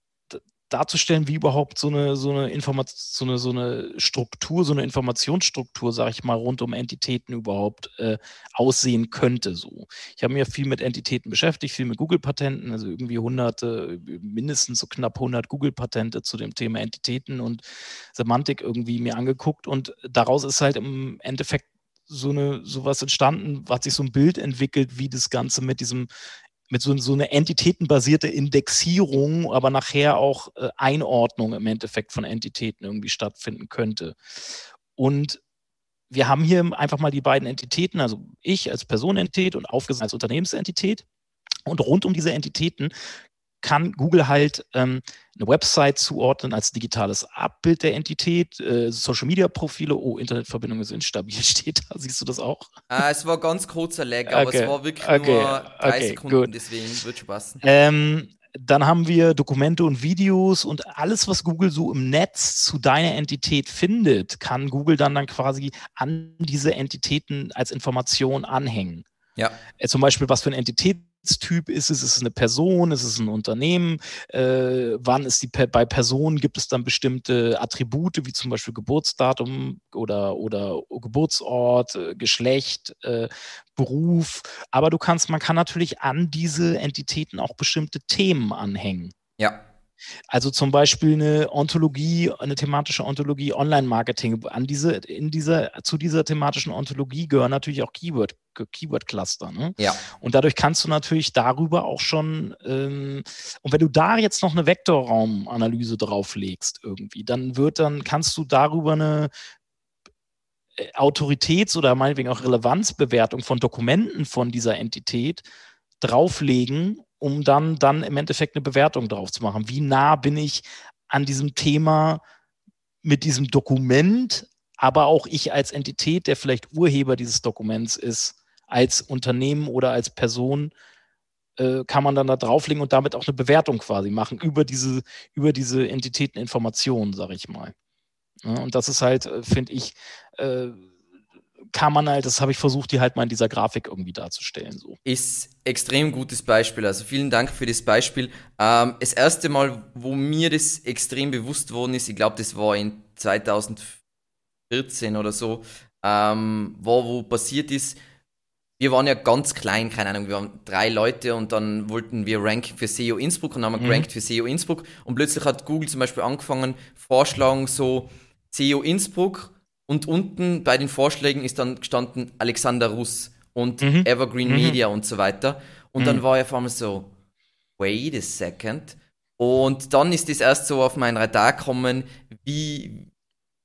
Speaker 2: darzustellen, wie überhaupt so eine, so eine Information, so eine, so eine Struktur, so eine Informationsstruktur, sage ich mal, rund um Entitäten überhaupt äh, aussehen könnte. So. Ich habe mir viel mit Entitäten beschäftigt, viel mit Google-Patenten, also irgendwie hunderte, mindestens so knapp 100 Google-Patente zu dem Thema Entitäten und Semantik irgendwie mir angeguckt und daraus ist halt im Endeffekt so eine sowas entstanden, hat sich so ein Bild entwickelt, wie das Ganze mit diesem mit so, so einer entitätenbasierte Indexierung, aber nachher auch äh, Einordnung im Endeffekt von Entitäten irgendwie stattfinden könnte. Und wir haben hier einfach mal die beiden Entitäten, also ich als Personenentität und aufgesetzt als Unternehmensentität. Und rund um diese Entitäten kann Google halt ähm, eine Website zuordnen als digitales Abbild der Entität, äh, Social Media Profile, oh, Internetverbindung ist instabil, steht da, siehst du das auch?
Speaker 1: Ah, es war ganz kurzer Lag, aber okay. es war wirklich okay. nur drei okay. Sekunden, Gut. deswegen wird schon passen.
Speaker 2: Ähm, dann haben wir Dokumente und Videos und alles, was Google so im Netz zu deiner Entität findet, kann Google dann dann quasi an diese Entitäten als Information anhängen. Ja. Äh, zum Beispiel, was für eine Entität Typ ist es? Ist es eine Person? Ist es ein Unternehmen? Äh, wann ist die bei Personen gibt es dann bestimmte Attribute wie zum Beispiel Geburtsdatum oder oder Geburtsort, äh, Geschlecht, äh, Beruf. Aber du kannst, man kann natürlich an diese Entitäten auch bestimmte Themen anhängen.
Speaker 1: Ja.
Speaker 2: Also zum Beispiel eine Ontologie, eine thematische Ontologie Online-Marketing. An diese, in dieser, zu dieser thematischen Ontologie gehören natürlich auch Keyword, Keyword-Cluster. Ne?
Speaker 1: Ja.
Speaker 2: Und dadurch kannst du natürlich darüber auch schon, ähm, und wenn du da jetzt noch eine Vektorraumanalyse drauflegst irgendwie, dann wird dann, kannst du darüber eine äh, Autoritäts- oder meinetwegen auch Relevanzbewertung von Dokumenten von dieser Entität drauflegen um dann, dann im Endeffekt eine Bewertung drauf zu machen. Wie nah bin ich an diesem Thema mit diesem Dokument, aber auch ich als Entität, der vielleicht Urheber dieses Dokuments ist, als Unternehmen oder als Person, äh, kann man dann da drauflegen und damit auch eine Bewertung quasi machen über diese, über diese Entitäteninformationen, sage ich mal. Ja, und das ist halt, äh, finde ich, äh, kann man halt, das habe ich versucht, die halt mal in dieser Grafik irgendwie darzustellen. So.
Speaker 1: Ist extrem gutes Beispiel. Also vielen Dank für das Beispiel. Ähm, das erste Mal, wo mir das extrem bewusst worden ist, ich glaube, das war in 2014 oder so, ähm, war, wo passiert ist, wir waren ja ganz klein, keine Ahnung, wir waren drei Leute und dann wollten wir ranken für SEO Innsbruck und dann haben wir mhm. gerankt für SEO Innsbruck und plötzlich hat Google zum Beispiel angefangen, Vorschlagen so SEO Innsbruck und unten bei den Vorschlägen ist dann gestanden Alexander Russ und mhm. Evergreen mhm. Media und so weiter. Und mhm. dann war er vor allem so, wait a second. Und dann ist es erst so auf mein Radar gekommen, wie,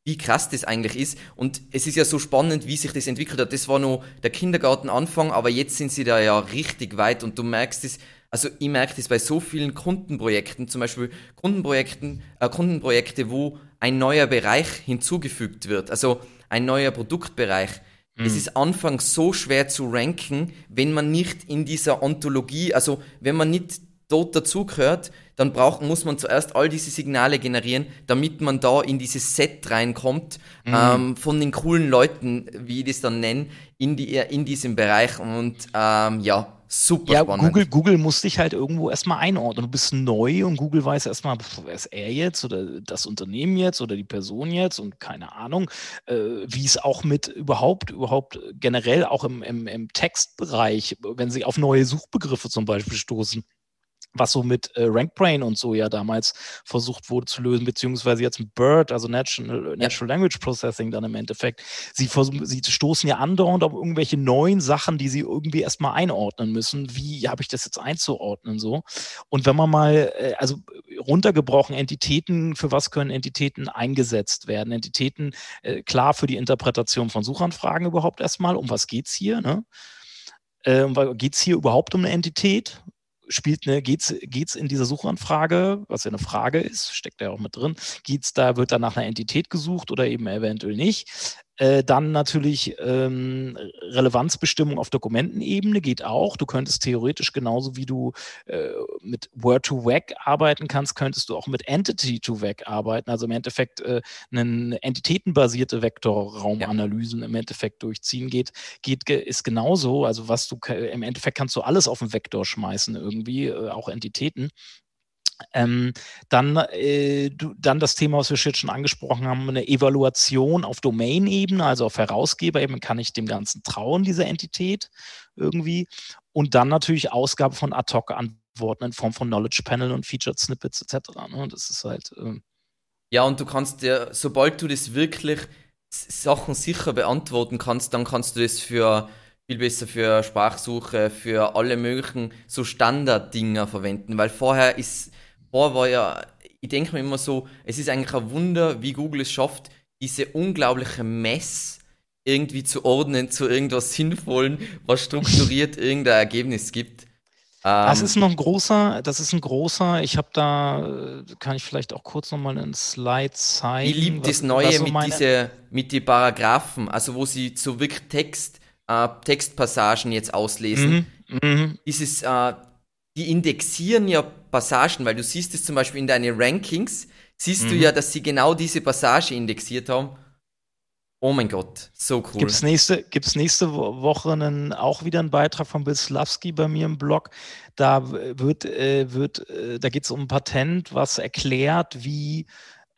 Speaker 1: wie krass das eigentlich ist. Und es ist ja so spannend, wie sich das entwickelt hat. Das war nur der Kindergartenanfang, aber jetzt sind sie da ja richtig weit und du merkst es, also ich merke das bei so vielen Kundenprojekten, zum Beispiel Kundenprojekten, äh, Kundenprojekte, wo ein neuer Bereich hinzugefügt wird, also ein neuer Produktbereich. Mhm. Es ist anfangs so schwer zu ranken, wenn man nicht in dieser Ontologie, also wenn man nicht dort dazugehört, dann braucht, muss man zuerst all diese Signale generieren, damit man da in dieses Set reinkommt, mhm. ähm, von den coolen Leuten, wie ich das dann nenne, in, die, in diesem Bereich. Und ähm, ja, super
Speaker 2: ja,
Speaker 1: spannend.
Speaker 2: Google, Google muss dich halt irgendwo erstmal einordnen. Du bist neu und Google weiß erstmal, wer ist er jetzt oder das Unternehmen jetzt oder die Person jetzt und keine Ahnung, äh, wie es auch mit überhaupt, überhaupt generell auch im, im, im Textbereich, wenn sie auf neue Suchbegriffe zum Beispiel stoßen was so mit äh, RankBrain und so ja damals versucht wurde zu lösen, beziehungsweise jetzt mit BERT, also Natural, Natural Language Processing dann im Endeffekt. Sie, versuchen, sie stoßen ja andauernd auf irgendwelche neuen Sachen, die sie irgendwie erstmal einordnen müssen. Wie habe ich das jetzt einzuordnen so? Und wenn man mal, äh, also runtergebrochen, Entitäten, für was können Entitäten eingesetzt werden? Entitäten, äh, klar für die Interpretation von Suchanfragen überhaupt erstmal, um was geht es hier? Ne? Äh, geht es hier überhaupt um eine Entität? Spielt eine, geht's, geht's in dieser Suchanfrage, was ja eine Frage ist, steckt ja auch mit drin, geht's da, wird da nach einer Entität gesucht oder eben eventuell nicht? Äh, dann natürlich ähm, Relevanzbestimmung auf Dokumentenebene geht auch. Du könntest theoretisch genauso wie du äh, mit Word-to-Vec arbeiten kannst, könntest du auch mit Entity-to-Vec arbeiten. Also im Endeffekt äh, eine entitätenbasierte Vektorraumanalysen ja. im Endeffekt durchziehen geht, geht ist genauso. Also was du im Endeffekt kannst du alles auf den Vektor schmeißen irgendwie, äh, auch Entitäten. Ähm, dann, äh, dann das Thema, was wir schon angesprochen haben, eine Evaluation auf Domain-Ebene, also auf Herausgeberebene, kann ich dem Ganzen trauen, dieser Entität irgendwie. Und dann natürlich Ausgabe von Ad-Hoc-Antworten in Form von Knowledge Panel und Featured Snippets etc. Ne? Das ist halt. Äh
Speaker 1: ja, und du kannst dir, sobald du das wirklich Sachen sicher beantworten kannst, dann kannst du das für viel besser für Sprachsuche, für alle möglichen so Standarddinger verwenden, weil vorher ist Boah, war ja, ich denke mir immer so, es ist eigentlich ein Wunder, wie Google es schafft, diese unglaubliche Mess irgendwie zu ordnen zu irgendwas Sinnvollen, was strukturiert irgendein Ergebnis gibt.
Speaker 2: Das ähm, ist noch ein großer, das ist ein großer, ich habe da, kann ich vielleicht auch kurz nochmal einen Slide zeigen.
Speaker 1: Ich liebe das Neue so mit, diese, mit den Paragraphen, also wo sie so wirklich Text, äh, Textpassagen jetzt auslesen. Mhm, mh. Dieses, äh, die indexieren ja Passagen, weil du siehst es zum Beispiel in deinen Rankings, siehst mhm. du ja, dass sie genau diese Passage indexiert haben. Oh mein Gott, so cool.
Speaker 2: Gibt es nächste, gibt's nächste Woche einen, auch wieder einen Beitrag von Bill Slavsky bei mir im Blog. Da wird, äh, wird äh, da geht es um ein Patent, was erklärt, wie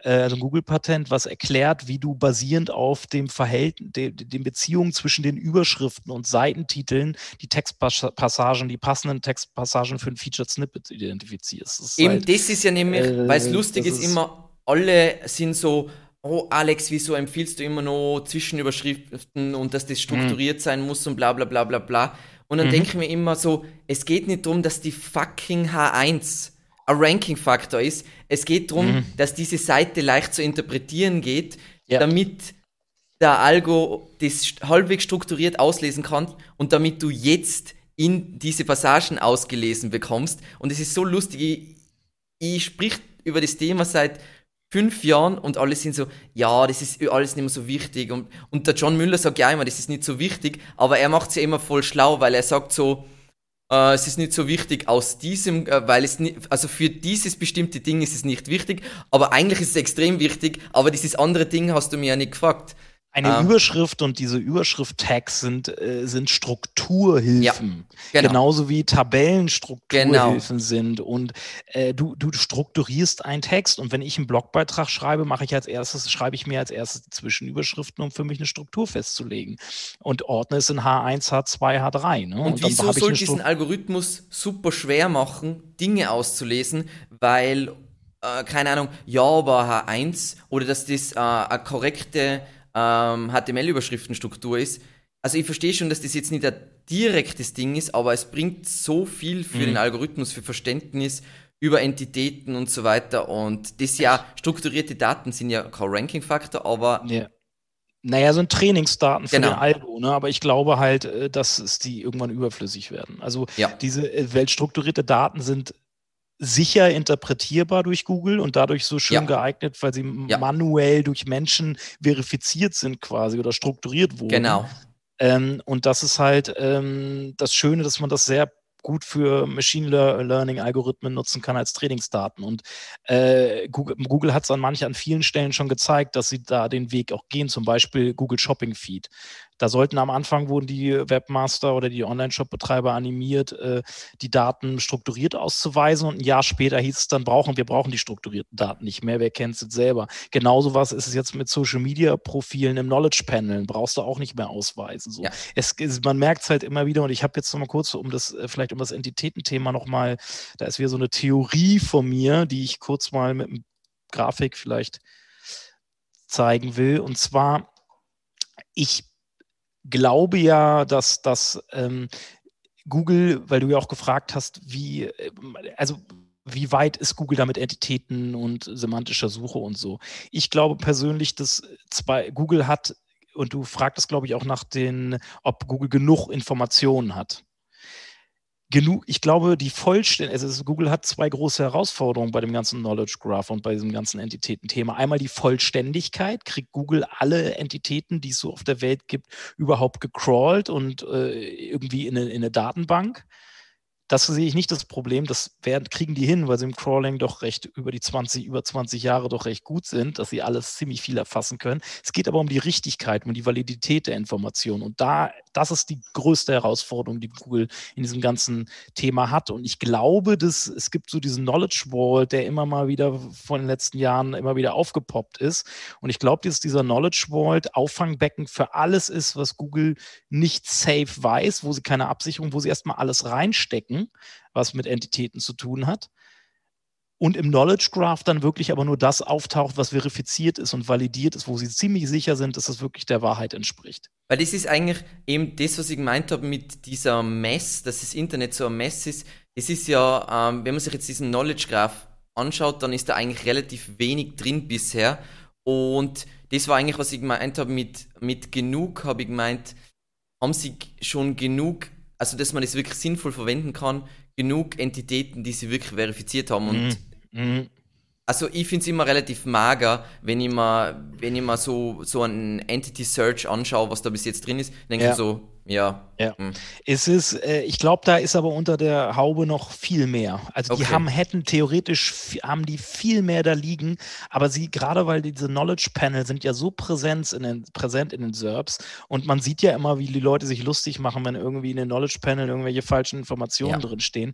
Speaker 2: also ein Google-Patent, was erklärt, wie du basierend auf dem Verhältnis, de, den Beziehungen zwischen den Überschriften und Seitentiteln die Textpassagen, die passenden Textpassagen für ein Featured Snippet identifizierst.
Speaker 1: Das Eben, halt, das ist ja nämlich, äh, weil es lustig ist, ist immer, alle sind so, oh Alex, wieso empfiehlst du immer noch Zwischenüberschriften und dass das strukturiert mhm. sein muss und bla bla bla bla bla. Und dann mhm. denke ich mir immer so, es geht nicht darum, dass die fucking H1 ein Ranking-Faktor ist. Es geht darum, mhm. dass diese Seite leicht zu interpretieren geht, ja. damit der Algo das halbwegs strukturiert auslesen kann und damit du jetzt in diese Passagen ausgelesen bekommst. Und es ist so lustig, ich, ich sprich über das Thema seit fünf Jahren und alle sind so, ja, das ist alles nicht mehr so wichtig. Und, und der John Müller sagt ja immer, das ist nicht so wichtig, aber er macht es ja immer voll schlau, weil er sagt so, äh, es ist nicht so wichtig aus diesem, äh, weil es nicht, also für dieses bestimmte Ding ist es nicht wichtig, aber eigentlich ist es extrem wichtig, aber dieses andere Ding hast du mir ja nicht gefragt.
Speaker 2: Eine ähm, Überschrift und diese Überschrift-Tags sind, äh, sind Strukturhilfen. Ja, genau. Genauso wie Tabellenstrukturhilfen genau. sind. Und äh, du, du strukturierst einen Text und wenn ich einen Blogbeitrag schreibe, mache ich als erstes, schreibe ich mir als erstes die Zwischenüberschriften, um für mich eine Struktur festzulegen. Und ordne es in H1, H2, H3. Ne?
Speaker 1: Und, und wieso soll diesen Algorithmus super schwer machen, Dinge auszulesen, weil, äh, keine Ahnung, ja, aber H1 oder dass das äh, eine korrekte ähm, HTML-Überschriftenstruktur ist. Also ich verstehe schon, dass das jetzt nicht ein direktes Ding ist, aber es bringt so viel für mhm. den Algorithmus, für Verständnis über Entitäten und so weiter. Und das ja, strukturierte Daten sind ja kein Ranking-Faktor, aber
Speaker 2: ja. Naja, sind Trainingsdaten für genau. den Algo, ne? aber ich glaube halt, äh, dass es die irgendwann überflüssig werden. Also ja. diese äh, weltstrukturierte Daten sind sicher interpretierbar durch Google und dadurch so schön ja. geeignet, weil sie ja. manuell durch Menschen verifiziert sind quasi oder strukturiert wurden.
Speaker 1: Genau.
Speaker 2: Ähm, und das ist halt ähm, das Schöne, dass man das sehr gut für Machine Learning Algorithmen nutzen kann als Trainingsdaten. Und äh, Google, Google hat es an manchen, an vielen Stellen schon gezeigt, dass sie da den Weg auch gehen, zum Beispiel Google Shopping Feed. Da sollten am Anfang wurden die Webmaster oder die Online-Shop-Betreiber animiert, äh, die Daten strukturiert auszuweisen und ein Jahr später hieß es dann, brauchen wir brauchen die strukturierten Daten nicht mehr. Wer kennt es jetzt selber? Genauso was ist es jetzt mit Social-Media-Profilen im Knowledge-Panel. Brauchst du auch nicht mehr ausweisen. So. Ja. Es, es, man merkt es halt immer wieder und ich habe jetzt noch mal kurz, um das äh, vielleicht um das Entitätenthema noch mal, da ist wieder so eine Theorie von mir, die ich kurz mal mit einem Grafik vielleicht zeigen will. Und zwar, ich glaube ja, dass, dass ähm, Google, weil du ja auch gefragt hast, wie, äh, also wie weit ist Google damit Entitäten und semantischer Suche und so. Ich glaube persönlich, dass zwei, Google hat, und du fragtest, glaube ich, auch nach den, ob Google genug Informationen hat genug, ich glaube, die Vollständigkeit, also Google hat zwei große Herausforderungen bei dem ganzen Knowledge Graph und bei diesem ganzen Entitätenthema. Einmal die Vollständigkeit, kriegt Google alle Entitäten, die es so auf der Welt gibt, überhaupt gecrawlt und äh, irgendwie in eine, in eine Datenbank das sehe ich nicht das Problem. Das werden, kriegen die hin, weil sie im Crawling doch recht über die 20, über 20 Jahre doch recht gut sind, dass sie alles ziemlich viel erfassen können. Es geht aber um die Richtigkeit, um die Validität der Information. Und da, das ist die größte Herausforderung, die Google in diesem ganzen Thema hat. Und ich glaube, dass es gibt so diesen Knowledge Wall, der immer mal wieder von den letzten Jahren immer wieder aufgepoppt ist. Und ich glaube, dass dieser Knowledge Wall Auffangbecken für alles ist, was Google nicht safe weiß, wo sie keine Absicherung, wo sie erstmal alles reinstecken was mit Entitäten zu tun hat. Und im Knowledge Graph dann wirklich aber nur das auftaucht, was verifiziert ist und validiert ist, wo sie ziemlich sicher sind, dass es wirklich der Wahrheit entspricht.
Speaker 1: Weil das ist eigentlich eben das, was ich gemeint habe mit dieser Mess, dass das Internet so ein Mess ist. Es ist ja, ähm, wenn man sich jetzt diesen Knowledge Graph anschaut, dann ist da eigentlich relativ wenig drin bisher. Und das war eigentlich, was ich gemeint habe mit, mit genug, habe ich gemeint, haben sie schon genug also dass man es wirklich sinnvoll verwenden kann, genug Entitäten, die sie wirklich verifiziert haben. Und mhm. also ich finde es immer relativ mager, wenn ich mal, wenn ich mal so, so einen Entity Search anschaue, was da bis jetzt drin ist, denke ja. ich so, ja.
Speaker 2: ja. Hm. Es ist, äh, ich glaube, da ist aber unter der Haube noch viel mehr. Also die haben, hätten theoretisch, haben die viel mehr da liegen, aber sie, gerade weil diese Knowledge Panel sind ja so präsent in den, präsent in den SERPs und man sieht ja immer, wie die Leute sich lustig machen, wenn irgendwie in den Knowledge Panel irgendwelche falschen Informationen ja. drin stehen.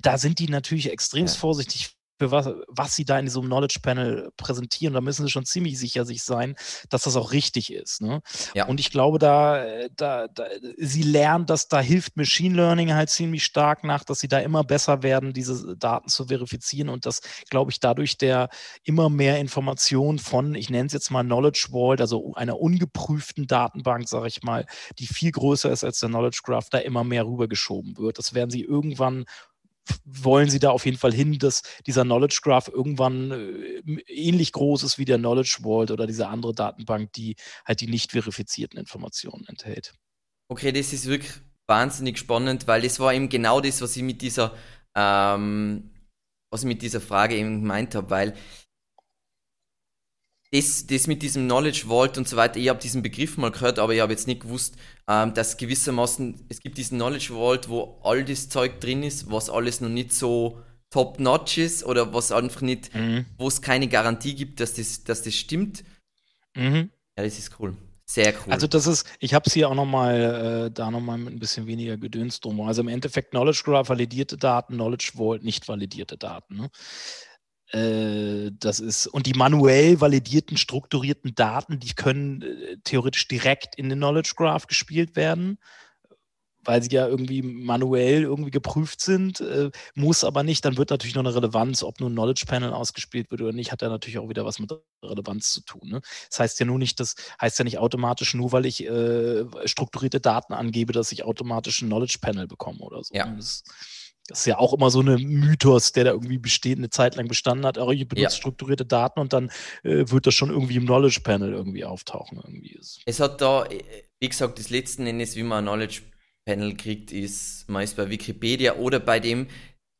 Speaker 2: Da sind die natürlich extrem ja. vorsichtig für was, was sie da in diesem Knowledge Panel präsentieren. Da müssen sie schon ziemlich sicher sich sein, dass das auch richtig ist. Ne? Ja. Und ich glaube, da, da, da, sie lernen, dass da hilft Machine Learning halt ziemlich stark nach, dass sie da immer besser werden, diese Daten zu verifizieren und dass, glaube ich, dadurch der immer mehr Information von, ich nenne es jetzt mal Knowledge Vault, also einer ungeprüften Datenbank, sage ich mal, die viel größer ist als der Knowledge Graph, da immer mehr rübergeschoben wird. Das werden sie irgendwann wollen sie da auf jeden Fall hin, dass dieser Knowledge Graph irgendwann äh, ähnlich groß ist wie der Knowledge Vault oder diese andere Datenbank, die halt die nicht verifizierten Informationen enthält.
Speaker 1: Okay, das ist wirklich wahnsinnig spannend, weil das war eben genau das, was ich mit dieser, ähm, was ich mit dieser Frage eben gemeint habe, weil das, das mit diesem Knowledge Vault und so weiter, ich habe diesen Begriff mal gehört, aber ich habe jetzt nicht gewusst, ähm, dass gewissermaßen, es gibt diesen Knowledge Vault, wo all das Zeug drin ist, was alles noch nicht so top-notch ist oder was einfach nicht, mhm. wo es keine Garantie gibt, dass das, dass das stimmt. Mhm. Ja, das ist cool. Sehr cool.
Speaker 2: Also das ist, ich habe es hier auch nochmal, äh, da nochmal mit ein bisschen weniger Gedöns drum. Also im Endeffekt Knowledge Graph validierte Daten, Knowledge Vault nicht validierte Daten. Ne? Äh, das ist, und die manuell validierten, strukturierten Daten, die können äh, theoretisch direkt in den Knowledge Graph gespielt werden, weil sie ja irgendwie manuell irgendwie geprüft sind, äh, muss aber nicht. Dann wird natürlich noch eine Relevanz, ob nun Knowledge Panel ausgespielt wird oder nicht, hat ja natürlich auch wieder was mit Relevanz zu tun. Ne? Das heißt ja nur nicht, das heißt ja nicht automatisch, nur weil ich äh, strukturierte Daten angebe, dass ich automatisch ein Knowledge Panel bekomme oder so.
Speaker 1: Ja.
Speaker 2: Das, das ist ja auch immer so eine Mythos, der da irgendwie besteht, eine Zeit lang bestanden hat. Auch ich benutze ja. strukturierte Daten und dann äh, wird das schon irgendwie im Knowledge Panel irgendwie auftauchen. Irgendwie.
Speaker 1: Es hat da, äh, wie gesagt, das letzten Endes, wie man ein Knowledge Panel kriegt, ist meist bei Wikipedia oder bei dem,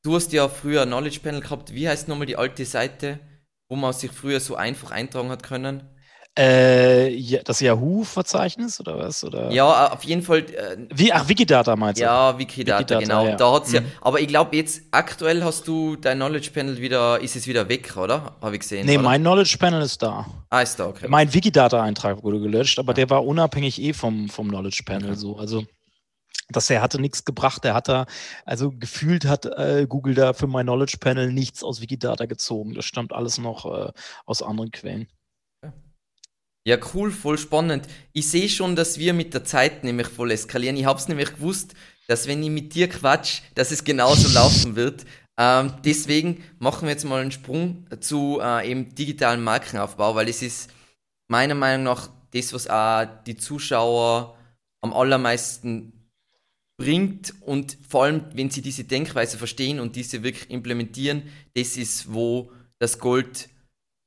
Speaker 1: du hast ja früher ein Knowledge Panel gehabt, wie heißt nochmal die alte Seite, wo man sich früher so einfach eintragen hat können?
Speaker 2: Äh, das Yahoo-Verzeichnis oder was? Oder?
Speaker 1: Ja, auf jeden Fall.
Speaker 2: Äh, Wie, ach, Wikidata meinst
Speaker 1: du? Ja, Wikidata, Wikidata genau. Ja. Da hat's mhm. ja. Aber ich glaube, jetzt aktuell hast du dein Knowledge Panel wieder, ist es wieder weg, oder? Habe ich gesehen.
Speaker 2: Nee,
Speaker 1: oder?
Speaker 2: mein Knowledge Panel ist da.
Speaker 1: Ah, ist da, okay.
Speaker 2: Mein Wikidata-Eintrag wurde gelöscht, aber ja. der war unabhängig eh vom, vom Knowledge Panel okay. so. Also das er hatte nichts gebracht. Er hat da, also gefühlt hat äh, Google da für mein Knowledge Panel nichts aus Wikidata gezogen. Das stammt alles noch äh, aus anderen Quellen.
Speaker 1: Ja, cool, voll spannend. Ich sehe schon, dass wir mit der Zeit nämlich voll eskalieren. Ich habe es nämlich gewusst, dass wenn ich mit dir quatsch, dass es genauso laufen wird. Ähm, deswegen machen wir jetzt mal einen Sprung zu äh, eben digitalen Markenaufbau, weil es ist meiner Meinung nach das, was auch die Zuschauer am allermeisten bringt und vor allem, wenn sie diese Denkweise verstehen und diese wirklich implementieren, das ist, wo das Gold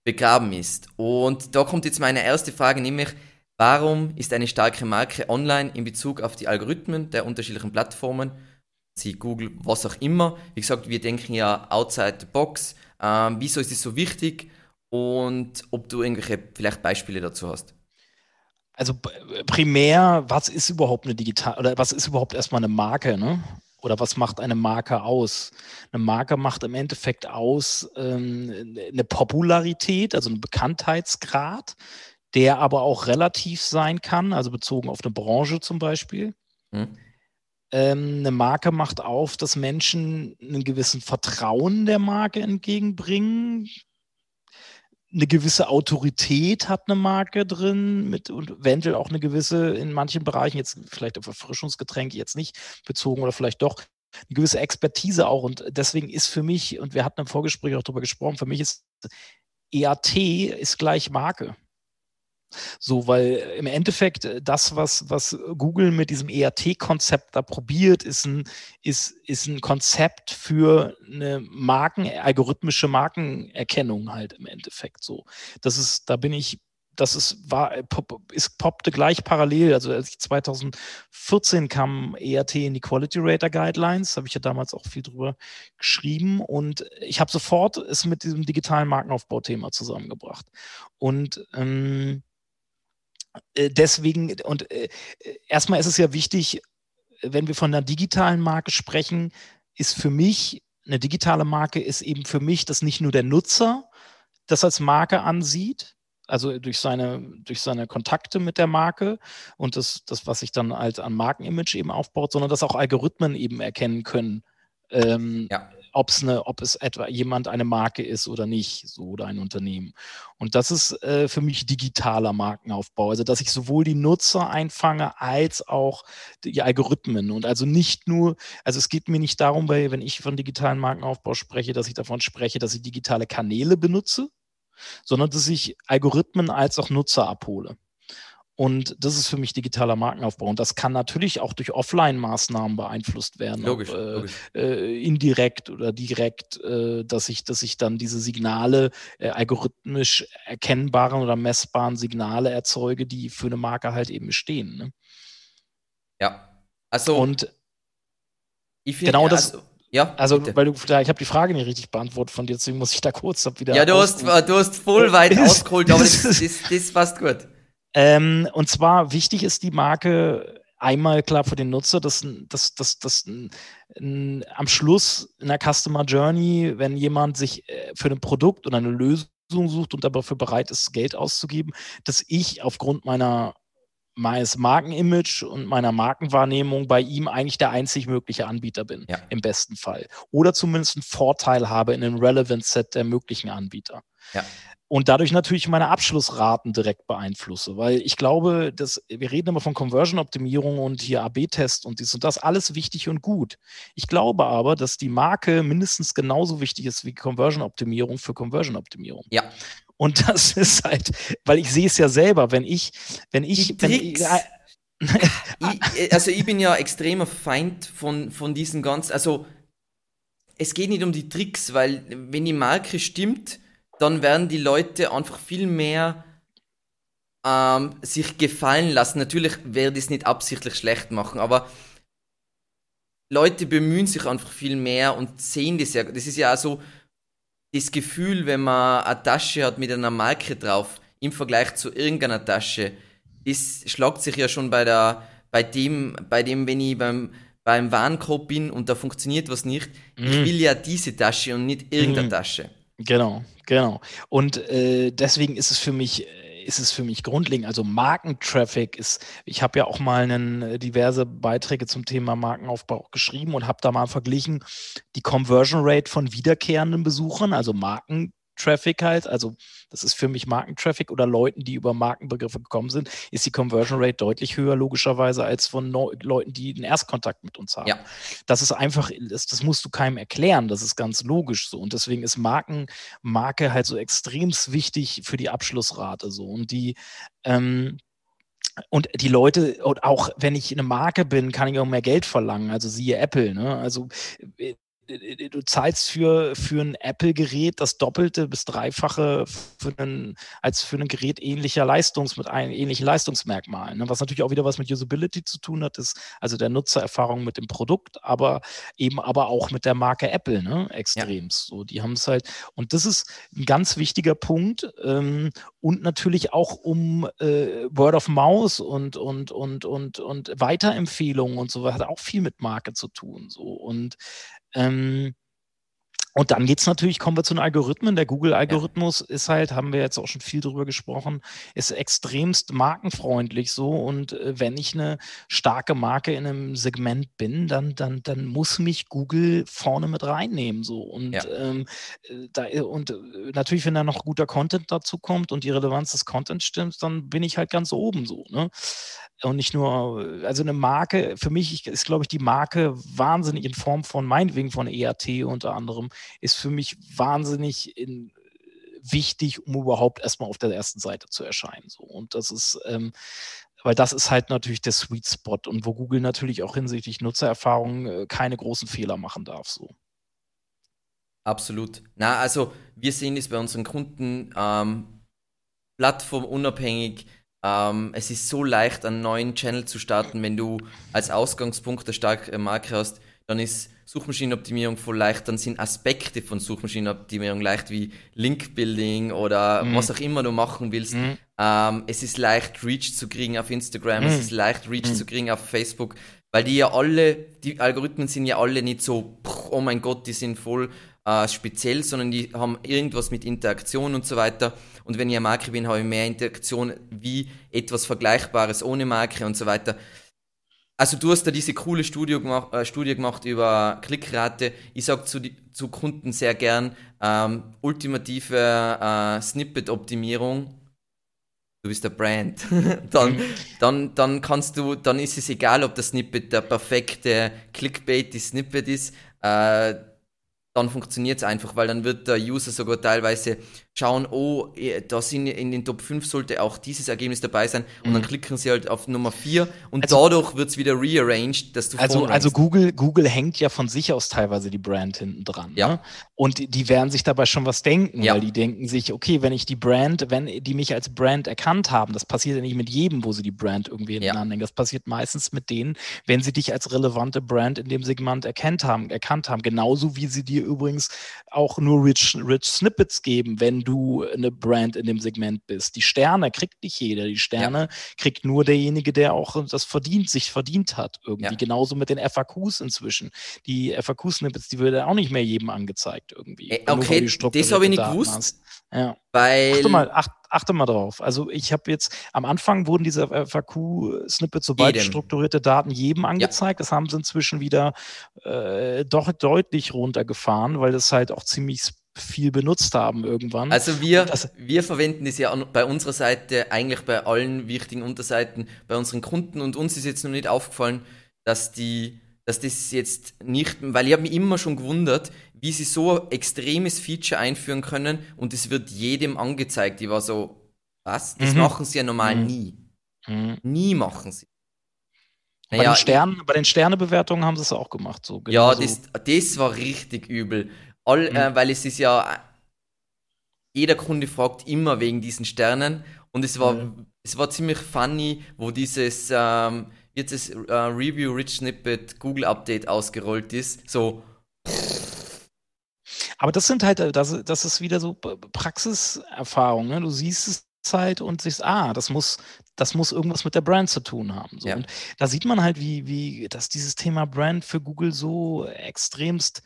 Speaker 1: begraben ist. Und da kommt jetzt meine erste Frage, nämlich, warum ist eine starke Marke online in Bezug auf die Algorithmen der unterschiedlichen Plattformen, sie Google, was auch immer? Wie gesagt, wir denken ja outside the box. Ähm, wieso ist es so wichtig? Und ob du irgendwelche vielleicht Beispiele dazu hast?
Speaker 2: also primär, was ist überhaupt eine digital oder was ist überhaupt erstmal eine Marke, ne? Oder was macht eine Marke aus? Eine Marke macht im Endeffekt aus ähm, eine Popularität, also einen Bekanntheitsgrad, der aber auch relativ sein kann, also bezogen auf eine Branche zum Beispiel. Hm. Ähm, eine Marke macht auf, dass Menschen einen gewissen Vertrauen der Marke entgegenbringen, eine gewisse Autorität hat eine Marke drin mit und eventuell auch eine gewisse, in manchen Bereichen, jetzt vielleicht auf Erfrischungsgetränke jetzt nicht bezogen oder vielleicht doch, eine gewisse Expertise auch. Und deswegen ist für mich, und wir hatten im Vorgespräch auch darüber gesprochen, für mich ist EAT ist gleich Marke. So, weil im Endeffekt äh, das, was, was Google mit diesem ERT-Konzept da probiert, ist ein, ist, ist ein Konzept für eine Marken, algorithmische Markenerkennung halt im Endeffekt so. Das ist, da bin ich das ist, war, ist, poppte gleich parallel. Also als ich 2014 kam ERT in die Quality Rater Guidelines, habe ich ja damals auch viel drüber geschrieben und ich habe sofort es mit diesem digitalen Markenaufbauthema zusammengebracht. Und ähm, äh, deswegen, und äh, erstmal ist es ja wichtig, wenn wir von einer digitalen Marke sprechen, ist für mich, eine digitale Marke ist eben für mich, dass nicht nur der Nutzer das als Marke ansieht, also durch seine, durch seine Kontakte mit der Marke und das, das, was sich dann halt an Markenimage eben aufbaut, sondern dass auch Algorithmen eben erkennen können, ähm, ja ob's eine, ob es etwa jemand eine Marke ist oder nicht, so oder ein Unternehmen. Und das ist äh, für mich digitaler Markenaufbau, also dass ich sowohl die Nutzer einfange als auch die Algorithmen und also nicht nur, also es geht mir nicht darum, weil wenn ich von digitalen Markenaufbau spreche, dass ich davon spreche, dass ich digitale Kanäle benutze, sondern dass ich Algorithmen als auch Nutzer abhole. Und das ist für mich digitaler Markenaufbau. Und das kann natürlich auch durch Offline-Maßnahmen beeinflusst werden.
Speaker 1: Logisch, ob, äh,
Speaker 2: logisch. Äh, indirekt oder direkt, äh, dass, ich, dass ich dann diese Signale, äh, algorithmisch erkennbaren oder messbaren Signale erzeuge, die für eine Marke halt eben stehen. Ne?
Speaker 1: Ja. Also.
Speaker 2: Und genau das.
Speaker 1: Also, ja,
Speaker 2: also, bitte. weil du, ich habe die Frage nicht richtig beantwortet von dir, deswegen muss ich da kurz wieder.
Speaker 1: Ja, du hast, du hast voll weit ausgeholt, aber das, das, das passt gut.
Speaker 2: Ähm, und zwar wichtig ist die Marke einmal klar für den Nutzer, dass, dass, dass, dass am Schluss in der Customer Journey, wenn jemand sich äh, für ein Produkt oder eine Lösung sucht und dafür bereit ist, Geld auszugeben, dass ich aufgrund meiner meines Markenimage und meiner Markenwahrnehmung bei ihm eigentlich der einzig mögliche Anbieter bin, ja. im besten Fall. Oder zumindest einen Vorteil habe in einem Relevant Set der möglichen Anbieter. Ja und dadurch natürlich meine Abschlussraten direkt beeinflusse. Weil ich glaube, dass wir reden immer von Conversion-Optimierung und hier AB-Test und dies und das, alles wichtig und gut. Ich glaube aber, dass die Marke mindestens genauso wichtig ist wie Conversion-Optimierung für Conversion-Optimierung.
Speaker 1: Ja.
Speaker 2: Und das ist halt, weil ich sehe es ja selber, wenn ich, wenn ich, wenn ich,
Speaker 1: ich, also ich bin ja extremer Feind von, von diesen ganzen, also es geht nicht um die Tricks, weil wenn die Marke stimmt, dann werden die Leute einfach viel mehr ähm, sich gefallen lassen. Natürlich werde ich es nicht absichtlich schlecht machen, aber Leute bemühen sich einfach viel mehr und sehen das ja. Das ist ja auch so das Gefühl, wenn man eine Tasche hat mit einer Marke drauf. im Vergleich zu irgendeiner Tasche, ist, schlagt sich ja schon bei der, bei dem, bei dem, wenn ich beim, beim Warenkorb bin und da funktioniert was nicht, mhm. ich will ja diese Tasche und nicht irgendeine mhm. Tasche.
Speaker 2: Genau, genau. Und äh, deswegen ist es für mich ist es für mich grundlegend. Also Markentraffic ist, ich habe ja auch mal einen, äh, diverse Beiträge zum Thema Markenaufbau geschrieben und habe da mal verglichen die Conversion Rate von wiederkehrenden Besuchern, also Marken Traffic halt, also das ist für mich Markentraffic oder Leuten, die über Markenbegriffe gekommen sind, ist die Conversion Rate deutlich höher, logischerweise, als von no Leuten, die einen Erstkontakt mit uns haben. Ja. Das ist einfach, das, das, musst du keinem erklären, das ist ganz logisch so. Und deswegen ist Marken, Marke halt so extremst wichtig für die Abschlussrate so. Und die, ähm, und die Leute, und auch wenn ich eine Marke bin, kann ich auch mehr Geld verlangen. Also siehe Apple. Ne? Also äh, du zahlst für, für ein Apple-Gerät das Doppelte bis Dreifache für einen, als für ein Gerät ähnlicher Leistungs, mit einem ähnlichen Leistungsmerkmalen. Ne? Was natürlich auch wieder was mit Usability zu tun hat, ist also der Nutzererfahrung mit dem Produkt, aber eben aber auch mit der Marke Apple, ne? Extremst. Ja. So, die haben es halt, und das ist ein ganz wichtiger Punkt. Ähm, und natürlich auch um äh, Word of Mouse und, und, und, und, und Weiterempfehlungen und so, hat auch viel mit Marke zu tun. So. Und ähm, und dann geht es natürlich, kommen wir zu den Algorithmen. Der Google-Algorithmus ja. ist halt, haben wir jetzt auch schon viel drüber gesprochen, ist extremst markenfreundlich so. Und äh, wenn ich eine starke Marke in einem Segment bin, dann, dann, dann muss mich Google vorne mit reinnehmen. So. Und, ja. ähm, äh, da, und äh, natürlich, wenn da noch guter Content dazu kommt und die Relevanz des Contents stimmt, dann bin ich halt ganz oben so. Ne? und nicht nur, also eine Marke, für mich ist, glaube ich, die Marke wahnsinnig in Form von, meinetwegen von ERT unter anderem, ist für mich wahnsinnig in, wichtig, um überhaupt erstmal auf der ersten Seite zu erscheinen. So. Und das ist, ähm, weil das ist halt natürlich der Sweet Spot und wo Google natürlich auch hinsichtlich Nutzererfahrung äh, keine großen Fehler machen darf. So.
Speaker 1: Absolut. Na, also wir sehen es bei unseren Kunden ähm, plattformunabhängig ähm, es ist so leicht, einen neuen Channel zu starten, wenn du als Ausgangspunkt eine starke Marke hast, dann ist Suchmaschinenoptimierung voll leicht, dann sind Aspekte von Suchmaschinenoptimierung leicht wie Linkbuilding oder mhm. was auch immer du machen willst. Mhm. Ähm, es ist leicht, Reach zu kriegen auf Instagram, mhm. es ist leicht, Reach mhm. zu kriegen auf Facebook, weil die ja alle, die Algorithmen sind ja alle nicht so, oh mein Gott, die sind voll äh, speziell, sondern die haben irgendwas mit Interaktion und so weiter. Und wenn ich eine Marke bin, habe ich mehr Interaktion wie etwas Vergleichbares ohne Marke und so weiter. Also du hast da diese coole Studie gemacht, äh, Studie gemacht über Klickrate. Ich sage zu, zu, Kunden sehr gern, ähm, ultimative äh, Snippet-Optimierung. Du bist der Brand. dann, mhm. dann, dann kannst du, dann ist es egal, ob das Snippet der perfekte Clickbait-Snippet ist. Äh, dann funktioniert es einfach, weil dann wird der User sogar teilweise schauen, oh, eh, da sind in den Top 5 sollte auch dieses Ergebnis dabei sein und mhm. dann klicken sie halt auf Nummer 4 und also, dadurch wird es wieder rearranged, dass du
Speaker 2: Also, also Google, Google hängt ja von sich aus teilweise die Brand hinten dran. Ja. Ne? Und die werden sich dabei schon was denken, ja. weil die denken sich, okay, wenn ich die Brand, wenn die mich als Brand erkannt haben, das passiert ja nicht mit jedem, wo sie die Brand irgendwie hinten ja. anhängen. Das passiert meistens mit denen, wenn sie dich als relevante Brand in dem Segment erkannt haben, erkannt haben. Genauso wie sie dir übrigens auch nur rich, rich Snippets geben, wenn du eine Brand in dem Segment bist. Die Sterne kriegt nicht jeder. Die Sterne ja. kriegt nur derjenige, der auch das verdient, sich verdient hat irgendwie. Ja. Genauso mit den FAQs inzwischen. Die FAQ-Snippets, die wird auch nicht mehr jedem angezeigt irgendwie.
Speaker 1: Äh, okay, das habe ich nicht gewusst.
Speaker 2: Ja. Weil achte mal, acht, achte mal drauf. Also ich habe jetzt, am Anfang wurden diese FAQ-Snippets, sobald jedem. strukturierte Daten jedem angezeigt. Ja. Das haben sie inzwischen wieder äh, doch deutlich runtergefahren, weil das halt auch ziemlich viel benutzt haben irgendwann.
Speaker 1: Also wir, das, wir verwenden das ja bei unserer Seite, eigentlich bei allen wichtigen Unterseiten, bei unseren Kunden und uns ist jetzt noch nicht aufgefallen, dass die, dass das jetzt nicht, weil ich habe mich immer schon gewundert, wie sie so extremes Feature einführen können und es wird jedem angezeigt. Ich war so, was? Das mhm. machen sie ja normal mhm. nie. Mhm. Nie machen sie.
Speaker 2: Naja, bei, den Sternen, bei den Sternebewertungen haben sie es auch gemacht. So,
Speaker 1: genau ja, das, das war richtig übel. All, mhm. äh, weil es ist ja, jeder Kunde fragt immer wegen diesen Sternen und es war, mhm. es war ziemlich funny, wo dieses, ähm, jetzt das äh, Review Rich Snippet Google Update ausgerollt ist, so.
Speaker 2: Aber das sind halt, das, das ist wieder so Praxiserfahrung. Ne? Du siehst es Website und sich, ah, das muss, das muss irgendwas mit der Brand zu tun haben. So. Ja. Und da sieht man halt, wie, wie, dass dieses Thema Brand für Google so extremst äh,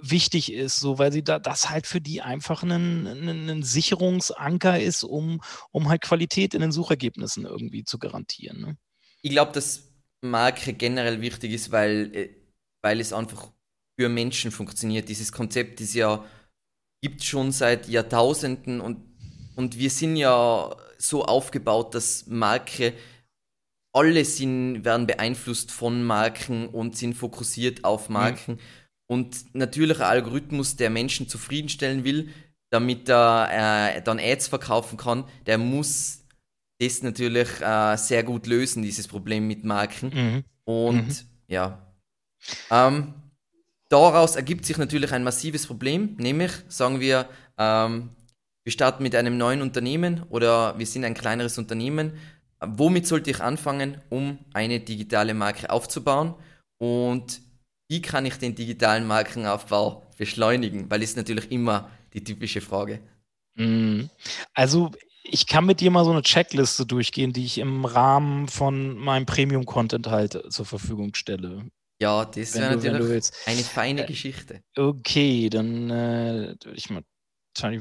Speaker 2: wichtig ist, so weil sie da das halt für die einfach ein, ein, Sicherungsanker ist, um, um halt Qualität in den Suchergebnissen irgendwie zu garantieren. Ne?
Speaker 1: Ich glaube, dass Marke generell wichtig ist, weil, äh, weil es einfach für Menschen funktioniert. Dieses Konzept ist ja, gibt schon seit Jahrtausenden und und wir sind ja so aufgebaut, dass Marke, alle sind, werden beeinflusst von Marken und sind fokussiert auf mhm. Marken. Mhm. Und natürlich ein Algorithmus, der Menschen zufriedenstellen will, damit er äh, dann Ads verkaufen kann, der muss das natürlich äh, sehr gut lösen, dieses Problem mit Marken. Mhm. Und mhm. ja. Ähm, daraus ergibt sich natürlich ein massives Problem, nämlich sagen wir, ähm, wir starten mit einem neuen Unternehmen oder wir sind ein kleineres Unternehmen. Womit sollte ich anfangen, um eine digitale Marke aufzubauen? Und wie kann ich den digitalen Markenaufbau beschleunigen? Weil ist natürlich immer die typische Frage.
Speaker 2: Mhm. Also ich kann mit dir mal so eine Checkliste durchgehen, die ich im Rahmen von meinem Premium-Content halt zur Verfügung stelle.
Speaker 1: Ja, das wäre natürlich eine feine äh, Geschichte.
Speaker 2: Okay, dann äh, ich mal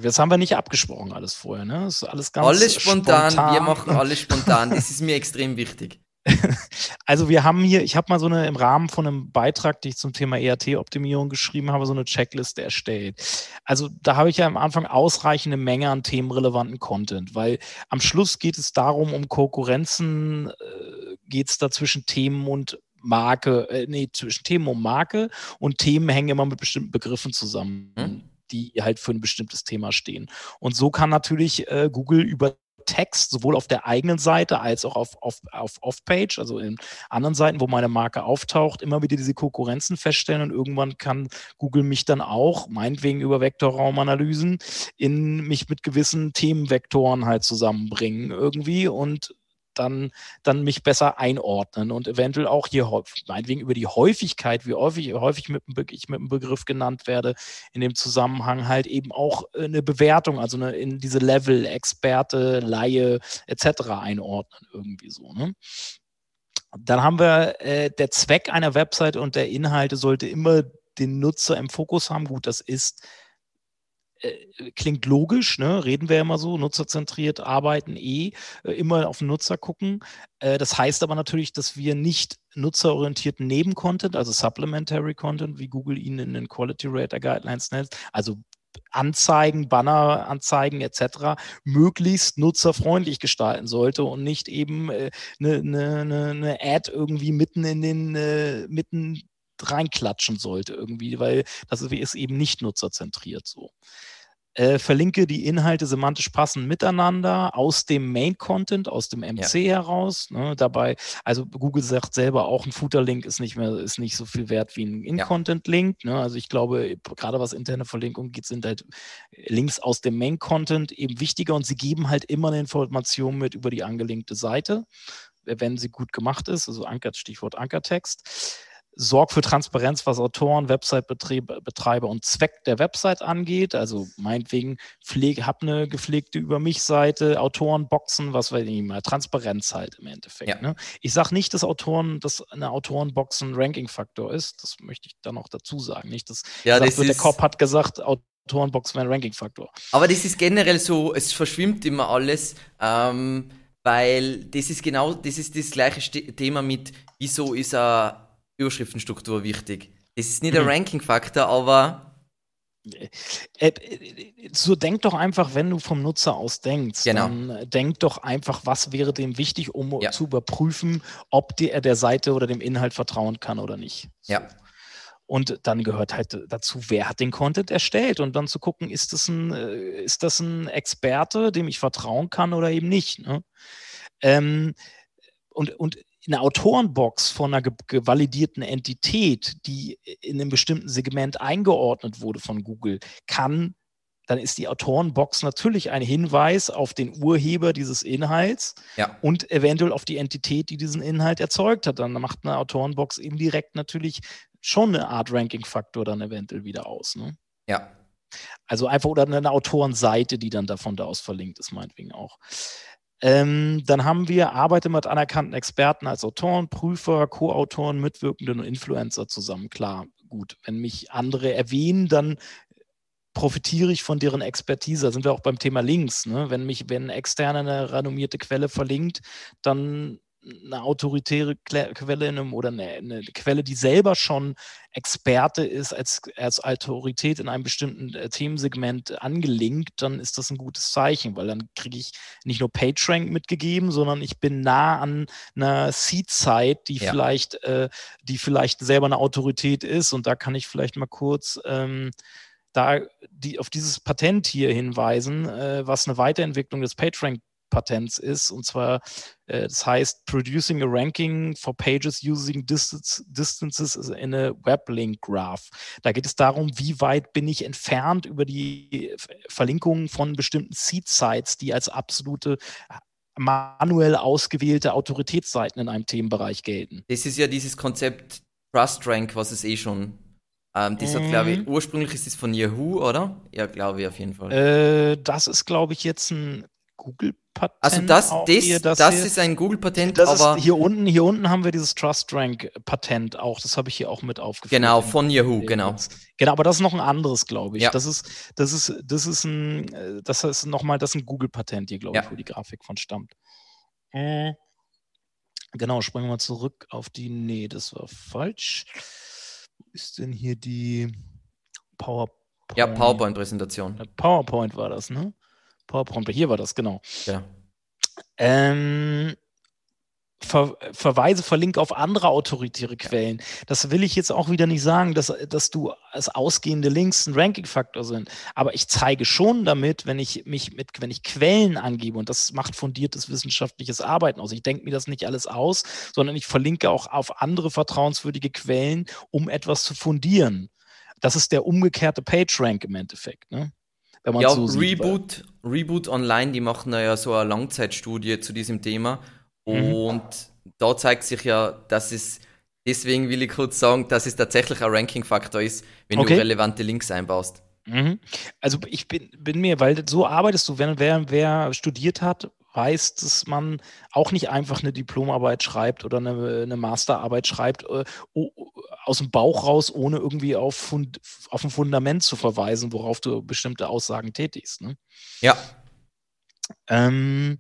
Speaker 2: das haben wir nicht abgesprochen, alles vorher, ne? Das ist alles ganz
Speaker 1: Alles spontan. spontan. Wir machen alles spontan. Das ist mir extrem wichtig.
Speaker 2: Also wir haben hier, ich habe mal so eine im Rahmen von einem Beitrag, den ich zum Thema ERT-Optimierung geschrieben habe, so eine Checkliste erstellt. Also da habe ich ja am Anfang ausreichende Menge an themenrelevanten Content, weil am Schluss geht es darum, um Konkurrenzen, äh, geht es da zwischen Themen und Marke, äh, nee, zwischen Themen und Marke und Themen hängen immer mit bestimmten Begriffen zusammen. Hm? die halt für ein bestimmtes Thema stehen. Und so kann natürlich äh, Google über Text, sowohl auf der eigenen Seite als auch auf, auf, auf Off-Page, also in anderen Seiten, wo meine Marke auftaucht, immer wieder diese Konkurrenzen feststellen und irgendwann kann Google mich dann auch, meinetwegen über Vektorraumanalysen, in mich mit gewissen Themenvektoren halt zusammenbringen irgendwie und dann, dann mich besser einordnen und eventuell auch hier meinetwegen über die Häufigkeit, wie häufig, häufig mit, ich mit dem Begriff genannt werde, in dem Zusammenhang halt eben auch äh, eine Bewertung, also eine, in diese Level, Experte, Laie etc. einordnen, irgendwie so. Ne? Dann haben wir äh, der Zweck einer Website und der Inhalte sollte immer den Nutzer im Fokus haben. Gut, das ist äh, klingt logisch, ne? reden wir immer so, nutzerzentriert arbeiten eh, äh, immer auf den Nutzer gucken. Äh, das heißt aber natürlich, dass wir nicht nutzerorientierten Nebencontent, also Supplementary Content, wie Google ihn in den Quality Rater Guidelines nennt, also Anzeigen, Banner-Anzeigen etc. möglichst nutzerfreundlich gestalten sollte und nicht eben eine äh, ne, ne, ne Ad irgendwie mitten in den, äh, mitten reinklatschen sollte irgendwie, weil das ist eben nicht nutzerzentriert so. Äh, verlinke die Inhalte semantisch passend miteinander aus dem Main-Content, aus dem MC ja. heraus. Ne, dabei, also Google sagt selber auch, ein Footer-Link ist nicht mehr, ist nicht so viel wert wie ein In-Content-Link. Ne? Also ich glaube, gerade was interne Verlinkung geht, sind halt Links aus dem Main-Content eben wichtiger und sie geben halt immer eine Information mit über die angelinkte Seite, wenn sie gut gemacht ist, also Anker, Stichwort Ankertext sorgt für Transparenz, was Autoren, Website-Betreiber und Zweck der Website angeht. Also meinetwegen pflege, hab eine gepflegte Über mich-Seite, Autorenboxen, was weiß ich mal, Transparenz halt im Endeffekt. Ja. Ne? Ich sage nicht, dass Autoren, dass eine Autorenbox ein Ranking-Faktor ist. Das möchte ich dann auch dazu sagen. Nicht, dass
Speaker 1: ja, das
Speaker 2: wird, der Korb hat gesagt, Autorenbox wäre ein Ranking-Faktor.
Speaker 1: Aber das ist generell so, es verschwimmt immer alles. Ähm, weil das ist genau, das ist das gleiche Thema mit, wieso ist er Überschriftenstruktur wichtig. Es ist nicht der mhm. Ranking-Faktor, aber.
Speaker 2: Äh, äh, so denk doch einfach, wenn du vom Nutzer aus denkst, genau. dann denk doch einfach, was wäre dem wichtig, um ja. zu überprüfen, ob der, der Seite oder dem Inhalt vertrauen kann oder nicht.
Speaker 1: So. Ja.
Speaker 2: Und dann gehört halt dazu, wer hat den Content erstellt und dann zu gucken, ist das ein, äh, ist das ein Experte, dem ich vertrauen kann oder eben nicht. Ne? Ähm, und, und eine Autorenbox von einer validierten Entität, die in einem bestimmten Segment eingeordnet wurde von Google, kann, dann ist die Autorenbox natürlich ein Hinweis auf den Urheber dieses Inhalts
Speaker 1: ja.
Speaker 2: und eventuell auf die Entität, die diesen Inhalt erzeugt hat. Dann macht eine Autorenbox indirekt natürlich schon eine Art Ranking-Faktor dann eventuell wieder aus. Ne?
Speaker 1: Ja.
Speaker 2: Also einfach oder eine Autorenseite, die dann davon da aus verlinkt ist, meinetwegen auch. Ähm, dann haben wir, arbeite mit anerkannten Experten als Autoren, Prüfer, Co-Autoren, Mitwirkenden und Influencer zusammen. Klar, gut. Wenn mich andere erwähnen, dann profitiere ich von deren Expertise. Da sind wir auch beim Thema Links. Ne? Wenn mich, wenn externe eine renommierte Quelle verlinkt, dann eine autoritäre Quelle in einem, oder eine, eine, Quelle, die selber schon Experte ist, als, als Autorität in einem bestimmten äh, Themensegment angelinkt, dann ist das ein gutes Zeichen, weil dann kriege ich nicht nur PageRank mitgegeben, sondern ich bin nah an einer Seed-Site, die ja. vielleicht, äh, die vielleicht selber eine Autorität ist. Und da kann ich vielleicht mal kurz ähm, da die, auf dieses Patent hier hinweisen, äh, was eine Weiterentwicklung des PageRank Patents ist. Und zwar, äh, das heißt, Producing a Ranking for Pages using distance, Distances in a Weblink Graph. Da geht es darum, wie weit bin ich entfernt über die Verlinkungen von bestimmten Seed-Sites, die als absolute manuell ausgewählte Autoritätsseiten in einem Themenbereich gelten.
Speaker 1: Das ist ja dieses Konzept Trust Rank, was es eh schon ähm, das hat, glaube ich, mhm. ursprünglich ist es von Yahoo, oder? Ja, glaube ich auf jeden Fall.
Speaker 2: Äh, das ist, glaube ich, jetzt ein Google-Patent.
Speaker 1: Also das, das, hier, das, das ist ein Google-Patent, aber
Speaker 2: hier unten, hier unten haben wir dieses Trust Rank-Patent auch. Das habe ich hier auch mit aufgeführt.
Speaker 1: Genau, von Yahoo, genau.
Speaker 2: Genau, aber das ist noch ein anderes, glaube ich. Ja. Das ist, das ist, das ist ein, das ist nochmal, das ist ein Google-Patent hier, glaube ja. ich, wo die Grafik von stammt. Äh, genau, springen wir mal zurück auf die. Nee, das war falsch. Wo ist denn hier die PowerPoint?
Speaker 1: Ja, PowerPoint-Präsentation.
Speaker 2: PowerPoint war das, ne? PowerPoint, hier war das, genau.
Speaker 1: Ja.
Speaker 2: Ähm, Ver Verweise, verlinke auf andere autoritäre Quellen. Das will ich jetzt auch wieder nicht sagen, dass, dass du als ausgehende Links ein Ranking-Faktor sind. Aber ich zeige schon damit, wenn ich mich mit, wenn ich Quellen angebe, und das macht fundiertes wissenschaftliches Arbeiten aus. Ich denke mir das nicht alles aus, sondern ich verlinke auch auf andere vertrauenswürdige Quellen, um etwas zu fundieren. Das ist der umgekehrte PageRank im Endeffekt. Ne?
Speaker 1: Wenn man ja, so Reboot, sieht, Reboot Online, die machen ja so eine Langzeitstudie zu diesem Thema. Mhm. Und da zeigt sich ja, dass es, deswegen will ich kurz sagen, dass es tatsächlich ein Ranking-Faktor ist, wenn okay. du relevante Links einbaust.
Speaker 2: Mhm. Also ich bin, bin mir, weil so arbeitest du, wenn wer, wer studiert hat, weiß, dass man auch nicht einfach eine Diplomarbeit schreibt oder eine, eine Masterarbeit schreibt äh, aus dem Bauch raus, ohne irgendwie auf, Fund, auf ein Fundament zu verweisen, worauf du bestimmte Aussagen tätigst. Ne?
Speaker 1: Ja.
Speaker 2: Ähm,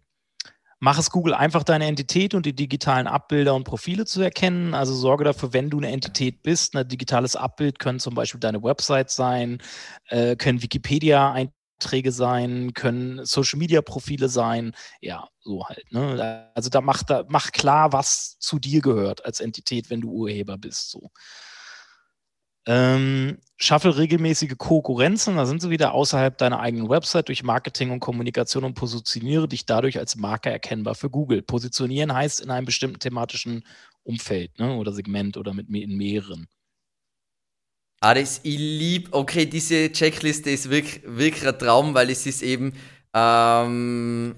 Speaker 2: Mach es Google einfach, deine Entität und die digitalen Abbilder und Profile zu erkennen. Also sorge dafür, wenn du eine Entität bist, ein digitales Abbild können zum Beispiel deine Website sein, äh, können Wikipedia-Einträge Beiträge sein, können Social-Media-Profile sein, ja, so halt. Ne? Also da mach, da mach klar, was zu dir gehört als Entität, wenn du Urheber bist. So. Ähm, schaffe regelmäßige Konkurrenzen, da sind sie wieder außerhalb deiner eigenen Website durch Marketing und Kommunikation und positioniere dich dadurch als Marke erkennbar für Google. Positionieren heißt in einem bestimmten thematischen Umfeld ne, oder Segment oder mit in mehreren.
Speaker 1: Aris, ich liebe, okay, diese Checkliste ist wirklich, wirklich ein Traum, weil es ist eben ähm,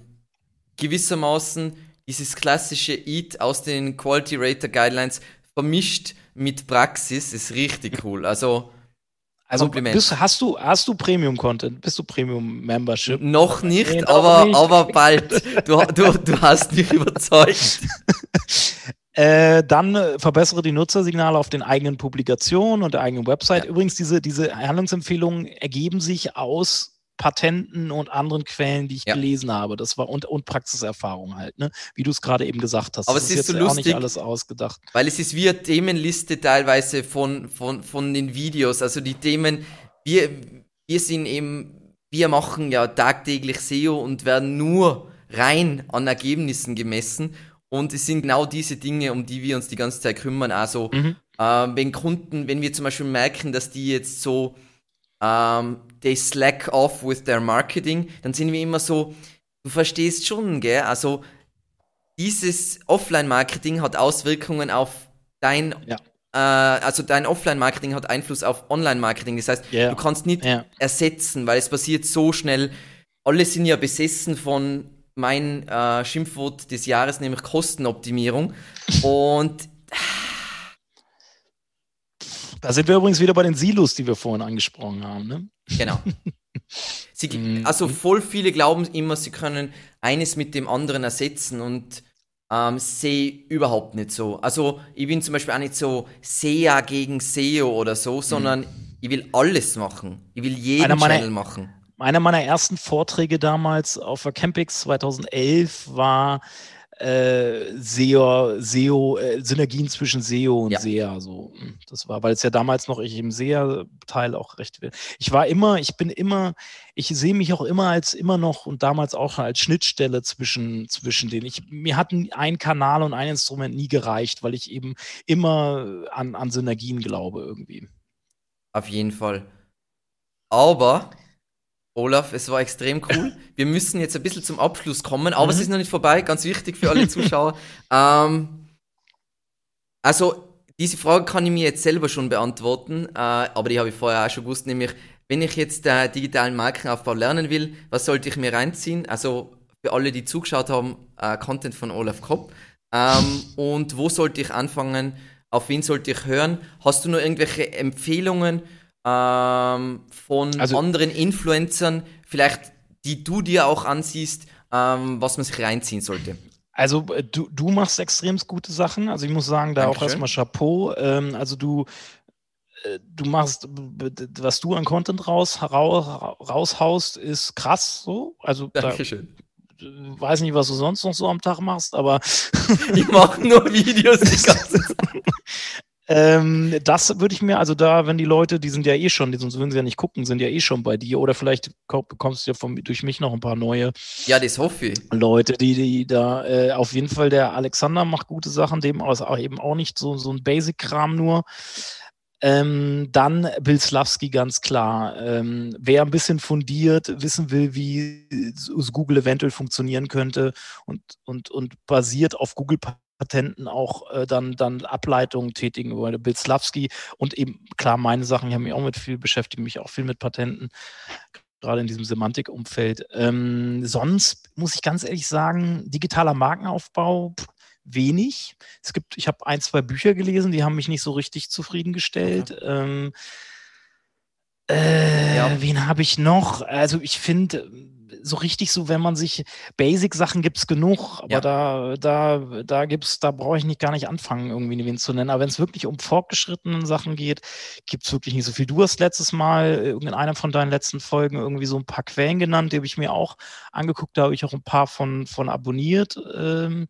Speaker 1: gewissermaßen dieses klassische Eat aus den Quality Rater Guidelines vermischt mit Praxis, ist richtig cool. Also,
Speaker 2: also bist, hast du, hast du Premium-Content? Bist du Premium-Membership?
Speaker 1: Noch nicht, nee, aber, nicht. aber bald. Du, du, du hast mich überzeugt.
Speaker 2: Äh, dann äh, verbessere die Nutzersignale auf den eigenen Publikationen und der eigenen Website. Ja. Übrigens, diese, diese Handlungsempfehlungen ergeben sich aus Patenten und anderen Quellen, die ich ja. gelesen habe. Das war und, und Praxiserfahrung halt, ne? Wie du es gerade eben gesagt hast.
Speaker 1: Aber das es ist, ist so lustig, auch
Speaker 2: nicht alles ausgedacht.
Speaker 1: Weil es ist wie eine Themenliste teilweise von, von, von den Videos. Also die Themen, wir, wir sind eben, wir machen ja tagtäglich SEO und werden nur rein an Ergebnissen gemessen. Und es sind genau diese Dinge, um die wir uns die ganze Zeit kümmern. Also, mhm. ähm, wenn Kunden, wenn wir zum Beispiel merken, dass die jetzt so, ähm, they slack off with their marketing, dann sind wir immer so, du verstehst schon, gell? Also, dieses Offline-Marketing hat Auswirkungen auf dein, ja. äh, also dein Offline-Marketing hat Einfluss auf Online-Marketing. Das heißt, yeah. du kannst nicht yeah. ersetzen, weil es passiert so schnell. Alle sind ja besessen von mein äh, Schimpfwort des Jahres, nämlich Kostenoptimierung. Und
Speaker 2: Da sind wir übrigens wieder bei den Silos, die wir vorhin angesprochen haben. Ne?
Speaker 1: Genau. Sie, mhm. also voll viele glauben immer, sie können eines mit dem anderen ersetzen und ähm, sehe überhaupt nicht so. Also ich bin zum Beispiel auch nicht so SEA gegen SEO oder so, mhm. sondern mhm. ich will alles machen. Ich will jeden Channel machen.
Speaker 2: Einer meiner ersten Vorträge damals auf der Campix 2011 war äh, SEO, SEO äh, Synergien zwischen SEO und ja. SEA. So. Hm, das war, weil es ja damals noch ich im SEA-Teil auch recht will. Ich war immer, ich bin immer, ich sehe mich auch immer als immer noch und damals auch als Schnittstelle zwischen, zwischen denen. Ich, mir hat ein Kanal und ein Instrument nie gereicht, weil ich eben immer an, an Synergien glaube irgendwie.
Speaker 1: Auf jeden Fall. Aber Olaf, es war extrem cool. Wir müssen jetzt ein bisschen zum Abschluss kommen, aber mhm. es ist noch nicht vorbei, ganz wichtig für alle Zuschauer. ähm, also, diese Frage kann ich mir jetzt selber schon beantworten, äh, aber die habe ich vorher auch schon gewusst, nämlich, wenn ich jetzt äh, digitalen Markenaufbau lernen will, was sollte ich mir reinziehen? Also, für alle, die zugeschaut haben, äh, Content von Olaf Kopp. Ähm, und wo sollte ich anfangen? Auf wen sollte ich hören? Hast du nur irgendwelche Empfehlungen? Ähm, von also, anderen Influencern, vielleicht die du dir auch ansiehst, ähm, was man sich reinziehen sollte?
Speaker 2: Also äh, du, du machst extrem gute Sachen. Also ich muss sagen, da Dankeschön. auch erstmal Chapeau. Ähm, also du, äh, du machst, was du an Content raus, raus, raushaust, ist krass so. Also
Speaker 1: Dankeschön. Da,
Speaker 2: weiß nicht, was du sonst noch so am Tag machst, aber
Speaker 1: ich mache nur Videos die ganze Zeit.
Speaker 2: Ähm, das würde ich mir, also da, wenn die Leute, die sind ja eh schon, die sonst würden sie ja nicht gucken, sind ja eh schon bei dir. Oder vielleicht bekommst du ja von, durch mich noch ein paar neue
Speaker 1: ja, das hoffe ich.
Speaker 2: Leute, die, die da äh, auf jeden Fall der Alexander macht gute Sachen, dem aus auch eben auch nicht so, so ein Basic-Kram nur. Ähm, dann Bill Slavsky ganz klar. Ähm, wer ein bisschen fundiert wissen will, wie Google eventuell funktionieren könnte und, und, und basiert auf Google Patenten auch äh, dann, dann Ableitungen tätigen wollte. Bill Slavsky und eben, klar, meine Sachen, ich habe mich auch mit viel beschäftigt, mich auch viel mit Patenten, gerade in diesem Semantikumfeld. Ähm, sonst muss ich ganz ehrlich sagen, digitaler Markenaufbau, wenig. Es gibt, ich habe ein, zwei Bücher gelesen, die haben mich nicht so richtig zufriedengestellt. Okay. Ähm, äh, ja. Wen habe ich noch? Also ich finde, so richtig so, wenn man sich Basic-Sachen gibt es genug, aber ja. da, da, da gibt's, da brauche ich nicht gar nicht anfangen, irgendwie wen zu nennen. Aber wenn es wirklich um fortgeschrittene Sachen geht, gibt es wirklich nicht so viel. Du hast letztes Mal in einer von deinen letzten Folgen irgendwie so ein paar Quellen genannt, die habe ich mir auch angeguckt, da habe ich auch ein paar von, von abonniert. Ähm,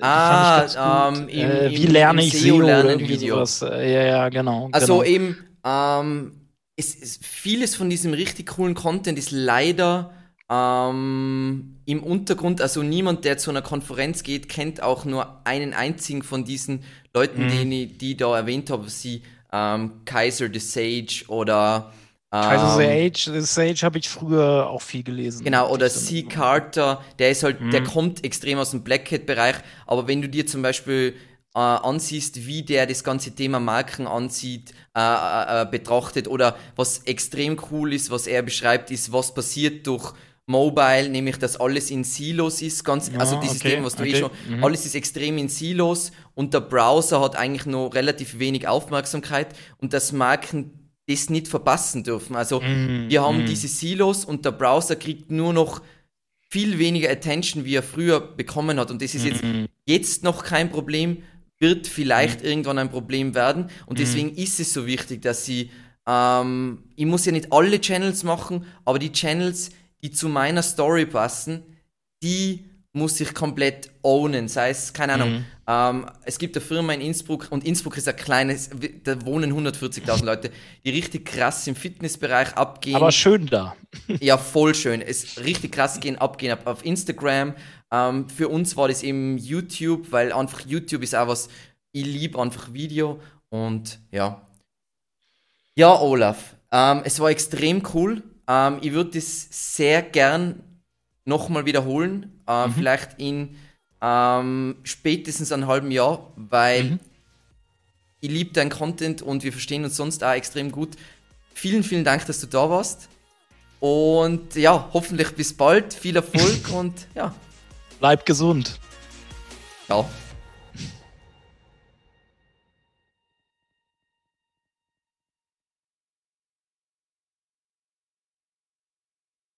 Speaker 1: ah, ähm,
Speaker 2: äh, wie lerne ich SEO, irgendwie Video. sowas. Äh, ja, ja, genau.
Speaker 1: Also
Speaker 2: genau.
Speaker 1: eben, ähm, es, es, vieles von diesem richtig coolen Content ist leider ähm, Im Untergrund, also niemand, der zu einer Konferenz geht, kennt auch nur einen einzigen von diesen Leuten, mhm. die, die da erwähnt habe, sie ähm, Kaiser the Sage oder
Speaker 2: Kaiser the Sage, Sage habe ich früher auch viel gelesen.
Speaker 1: Genau, oder C. Carter, der ist halt, mhm. der kommt extrem aus dem Black Hat-Bereich, aber wenn du dir zum Beispiel äh, ansiehst, wie der das ganze Thema Marken ansieht, äh, äh, äh betrachtet oder was extrem cool ist, was er beschreibt, ist, was passiert durch Mobile, nämlich dass alles in Silos ist, ganz, ja, also dieses okay, Thema, was du eh okay. eh schon, mhm. alles ist extrem in Silos und der Browser hat eigentlich noch relativ wenig Aufmerksamkeit und das Marken das nicht verpassen dürfen. Also mhm. wir haben mhm. diese Silos und der Browser kriegt nur noch viel weniger Attention, wie er früher bekommen hat und das ist jetzt, mhm. jetzt noch kein Problem, wird vielleicht mhm. irgendwann ein Problem werden und mhm. deswegen ist es so wichtig, dass sie ähm, ich muss ja nicht alle Channels machen, aber die Channels, die zu meiner Story passen, die muss ich komplett ownen. Sei es, keine Ahnung, mhm. ähm, es gibt eine Firma in Innsbruck und Innsbruck ist ein kleines, da wohnen 140.000 Leute, die richtig krass im Fitnessbereich abgehen.
Speaker 2: Aber schön da.
Speaker 1: ja, voll schön. Es richtig krass gehen, abgehen auf Instagram. Ähm, für uns war das eben YouTube, weil einfach YouTube ist auch was, ich liebe einfach Video und ja. Ja, Olaf, ähm, es war extrem cool. Ähm, ich würde das sehr gern nochmal wiederholen. Äh, mhm. Vielleicht in ähm, spätestens einem halben Jahr, weil mhm. ich liebe deinen Content und wir verstehen uns sonst auch extrem gut. Vielen, vielen Dank, dass du da warst. Und ja, hoffentlich bis bald. Viel Erfolg und ja.
Speaker 2: Bleib gesund.
Speaker 1: Ciao.